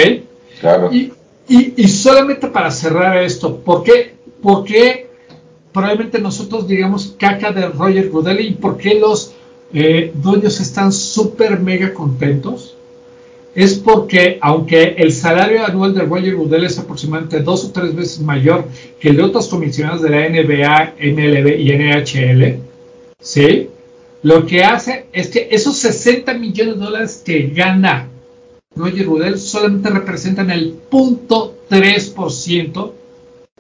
Claro. Y, y, solamente para cerrar esto, ¿por qué, por qué probablemente nosotros digamos caca de Roger Goodell y por qué los eh, dueños están súper mega contentos? Es porque aunque el salario anual de Roger Goodell es aproximadamente dos o tres veces mayor que el de otros comisionados de la NBA, MLB y NHL, ¿sí? Lo que hace es que esos 60 millones de dólares que gana Roger Goodell solamente representan el 0.3%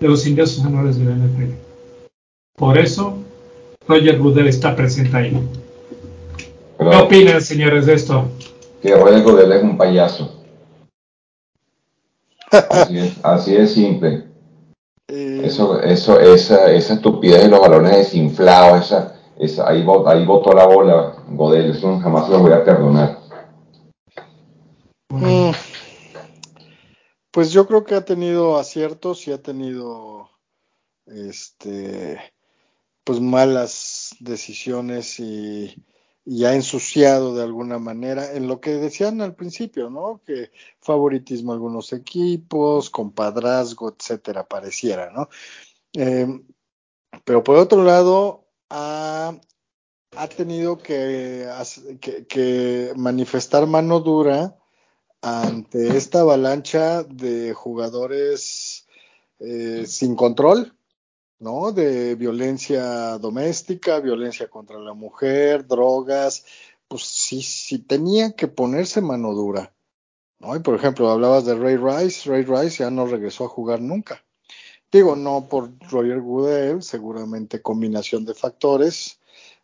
de los ingresos anuales de la NFL. Por eso, Roger Goodell está presente ahí. ¿Qué opinan, señores, de esto? Que Roger Goodell es un payaso. Así es, así es simple. Eh, eso, eso, esa, esa estupidez de los balones desinflados, esa, esa, ahí, ahí botó la bola, Godel, eso jamás lo voy a perdonar. Mm. pues yo creo que ha tenido aciertos y ha tenido este pues malas decisiones y, y ha ensuciado de alguna manera en lo que decían al principio, ¿no? Que favoritismo a algunos equipos, compadrazgo, etcétera, pareciera, ¿no? Em, pero por otro lado, ha, tenido que, que, manifestar mano dura ante esta avalancha de jugadores eh, sin control, ¿no? De violencia doméstica, violencia contra la mujer, drogas, pues sí, sí tenía que ponerse mano dura, ¿no? Y por ejemplo, hablabas de Ray Rice, Ray Rice ya no regresó a jugar nunca. Digo, no por Roger Goodell, seguramente combinación de factores,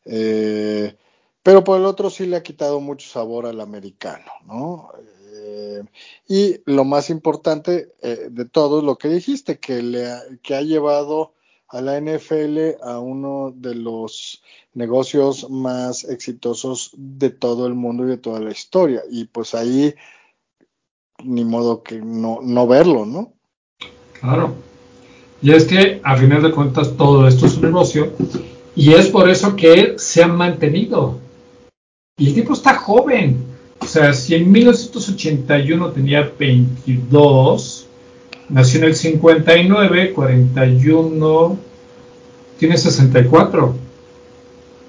eh, pero por el otro sí le ha quitado mucho sabor al americano, ¿no? Eh, y lo más importante eh, de todo es lo que dijiste, que, le que ha llevado a la NFL a uno de los negocios más exitosos de todo el mundo y de toda la historia. Y pues ahí, ni modo que no, no verlo, ¿no? Claro. Y es que a final de cuentas todo esto es un negocio y es por eso que se ha mantenido. Y el tipo está joven. O sea, si en 1981 tenía 22, Nació en el 59, 41, tiene 64.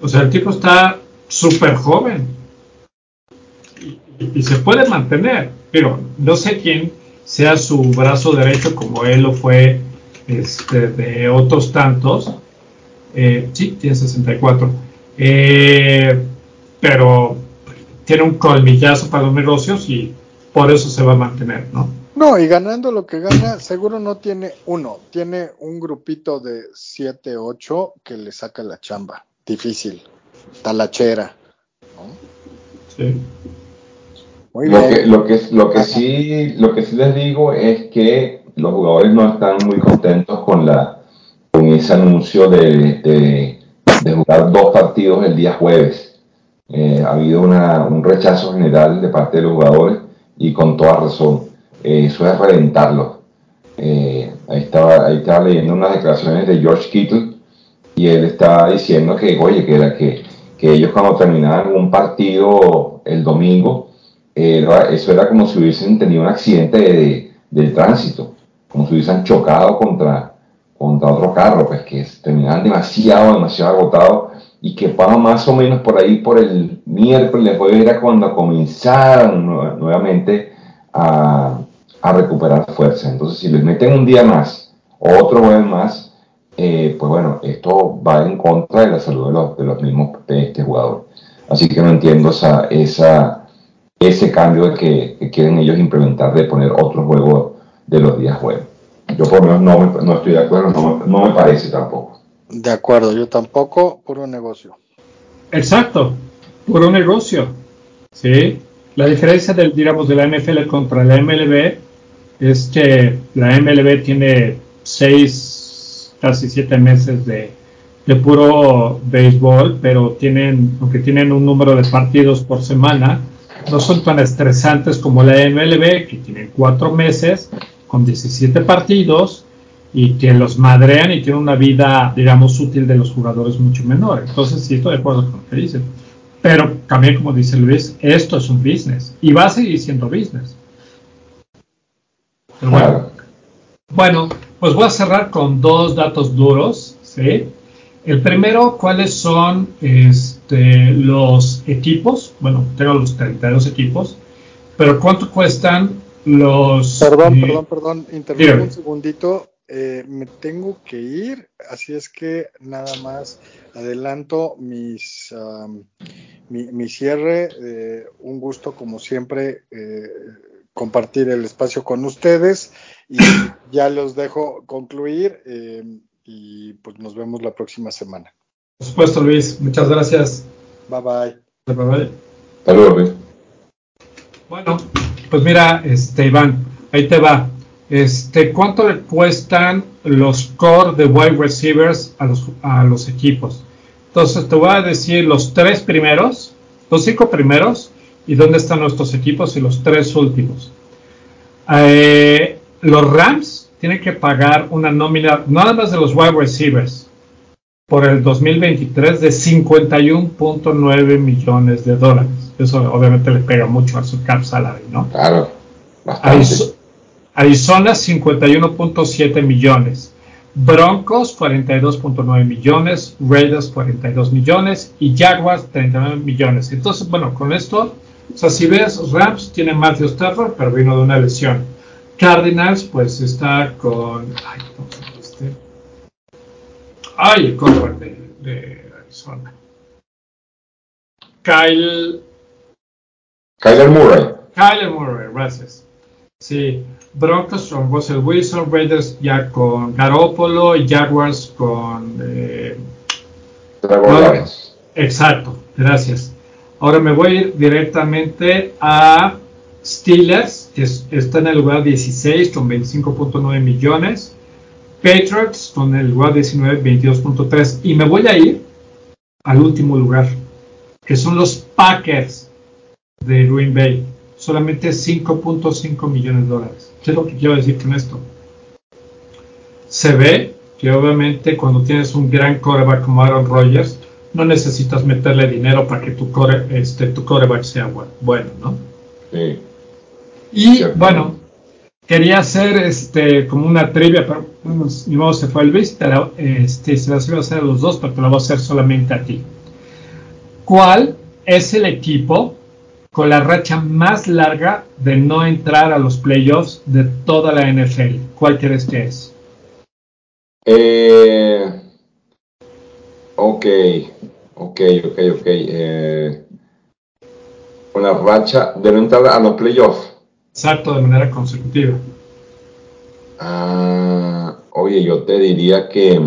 O sea, el tipo está súper joven. Y, se puede mantener. Pero no sé quién sea su brazo derecho como él lo fue este, de otros tantos. Eh, sí, tiene 64. Eh, pero tiene un colmillazo para los negocios y por eso se va a mantener, ¿no? No, y ganando lo que gana, seguro no tiene uno, tiene un grupito de 7, 8 que le saca la chamba. Difícil, talachera. Sí. Muy lo bien. Que, lo, que, lo, que sí, [LAUGHS] lo que sí les digo es que los jugadores no están muy contentos con, la, con ese anuncio de, de, jugar dos partidos el día jueves. Eh, ha habido una, un rechazo general de parte de los jugadores y con toda razón eh, eso es reventarlo. Eh, ahí, estaba, ahí estaba leyendo unas declaraciones de George Kittle y él estaba diciendo que, oye, que, era que, que ellos cuando terminaban un partido el domingo, eso era como si hubiesen tenido un accidente de, del tránsito, como si hubiesen chocado contra, contra otro carro, pues que terminaban demasiado, demasiado agotados y que para más o menos por ahí, por el miércoles, después era cuando comenzaron nuevamente a, a recuperar fuerza. Entonces, si les meten un día más, otro jueves más, eh, pues bueno, esto va en contra de la salud de los, de los mismos este jugador. Así que no entiendo esa, esa, ese cambio que, que quieren ellos implementar de poner otro juego de los días jueves. Yo por lo menos no, no estoy de acuerdo, no me, no me parece tampoco. De acuerdo, yo tampoco, puro negocio. Exacto, puro negocio. Sí, la diferencia del, digamos, de la NFL contra la MLB es que la MLB tiene seis, casi siete meses de, puro béisbol, pero tienen, aunque tienen un número de partidos por semana, no son tan estresantes como la MLB, que tienen cuatro meses con 17 partidos y que los madrean y tienen una vida, digamos, útil de los jugadores mucho menor. Entonces, sí estoy de acuerdo con lo que dicen. Pero también, como dice Luis, esto es un business y va a seguir siendo business. Bueno, pues voy a cerrar con dos datos duros, ¿sí? El primero, ¿cuáles son este, los equipos? Bueno, tengo los 32 equipos, pero ¿cuánto cuestan los... Perdón, eh, perdón, perdón, interrumpo un segundito. eh, me tengo que ir, así es que nada más adelanto mis, mi, cierre. Eh, un gusto, como siempre, compartir el espacio con ustedes y [CLEARS THROAT] ya los dejo concluir y pues nos vemos la próxima semana. Por supuesto, Luis. Muchas gracias. Bye bye. Bye bye. Luis. Bueno, pues mira, este Iván, ahí te va. Este, ¿cuánto le cuestan los core de wide receivers a los, a los equipos? Entonces te voy a decir los tres primeros, los cinco primeros y dónde están nuestros equipos y los tres últimos. Eh, los Rams tienen que pagar una nómina, nada más de los wide receivers, por el 2023 de 51.9 millones de dólares. Eso obviamente le pega mucho a su cap salary, ¿no? Claro, Arizona 51.7 millones. Broncos 42.9 millones, Raiders 42 millones y Jaguars 39 millones. Entonces, bueno, con esto, o sea, si ves, Rams tiene Matthew Stafford, pero vino de una lesión. Cardinals, pues está con. Ay, este? Ay, el quarterback de, de Arizona. Kyle. Kyler Murray. Kyler Murray, gracias. Sí, Broncos con Russell Wilson, Raiders ya con Garoppolo y Jaguars con... Eh, exacto, gracias. Ahora me voy a ir directamente a Steelers, que está en el lugar 16 con 25.9 millones. Patriots con el lugar 19, 22.3. Y me voy a ir al último lugar, que son los Packers de Green Bay. Solamente 5.5 millones de dólares. ¿Qué es lo que quiero decir con esto? Se ve que obviamente cuando tienes un gran coreback como Aaron Rodgers, no necesitas meterle dinero para que tu, core, este, tu coreback sea bueno, ¿no? Sí. Y bueno, quería hacer este como una trivia, pero ni modo se fue el Luis, pero este, se las iba a hacer a los dos, pero te la voy a hacer solamente a ti. ¿Cuál es el equipo con la racha más larga de no entrar a los playoffs de toda la NFL. ¿Cuál crees que es? Eh, ok, ok, ok, ok. Eh, una racha de no entrar a los playoffs. Exacto, de manera consecutiva. Ah, oye, yo te diría que.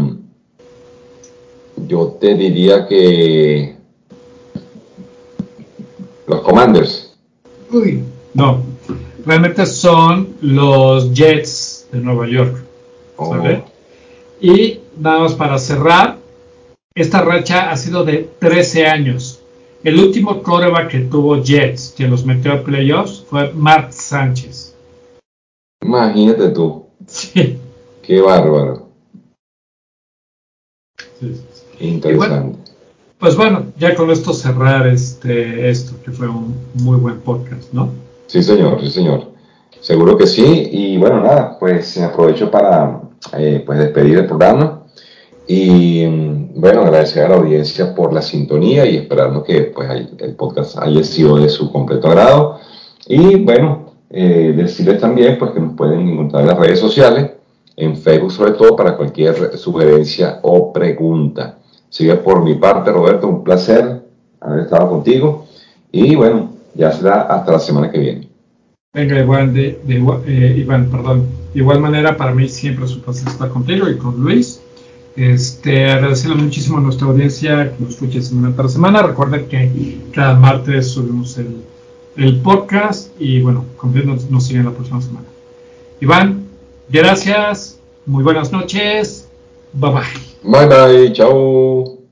Yo te diría que. Los Commanders. Uy, no. Realmente son los Jets de Nueva York. Oh. Y nada más para cerrar, esta racha ha sido de 13 años. El último coreback que tuvo Jets, que los metió a playoffs, fue Mark Sánchez. Imagínate tú. Sí. Qué bárbaro. Interesante. Pues bueno, ya con esto cerrar este esto, que fue un muy buen podcast, ¿no? Sí, señor, sí, señor. Seguro que sí. Y bueno, nada, pues aprovecho para eh, pues despedir el programa. Y mm, bueno, agradecer a la audiencia por la sintonía y esperando que pues, el podcast haya sido de su completo agrado. Y bueno, eh, decirles también pues, que nos pueden encontrar en las redes sociales, en Facebook sobre todo, para cualquier sugerencia o pregunta. Sigue por mi parte, Roberto, un placer haber estado contigo. Y bueno, ya será hasta la semana que viene. Venga, Iván, de, eh, Iván, perdón. De igual manera, para mí siempre es un placer estar contigo y con Luis. Este, agradecerle muchísimo a nuestra audiencia que nos escuche semana tras semana. Recuerden que cada martes subimos el, el podcast y bueno, nos, nos siguen la próxima semana. Iván, gracias, muy buenas noches, bye bye. Bye bye, chao.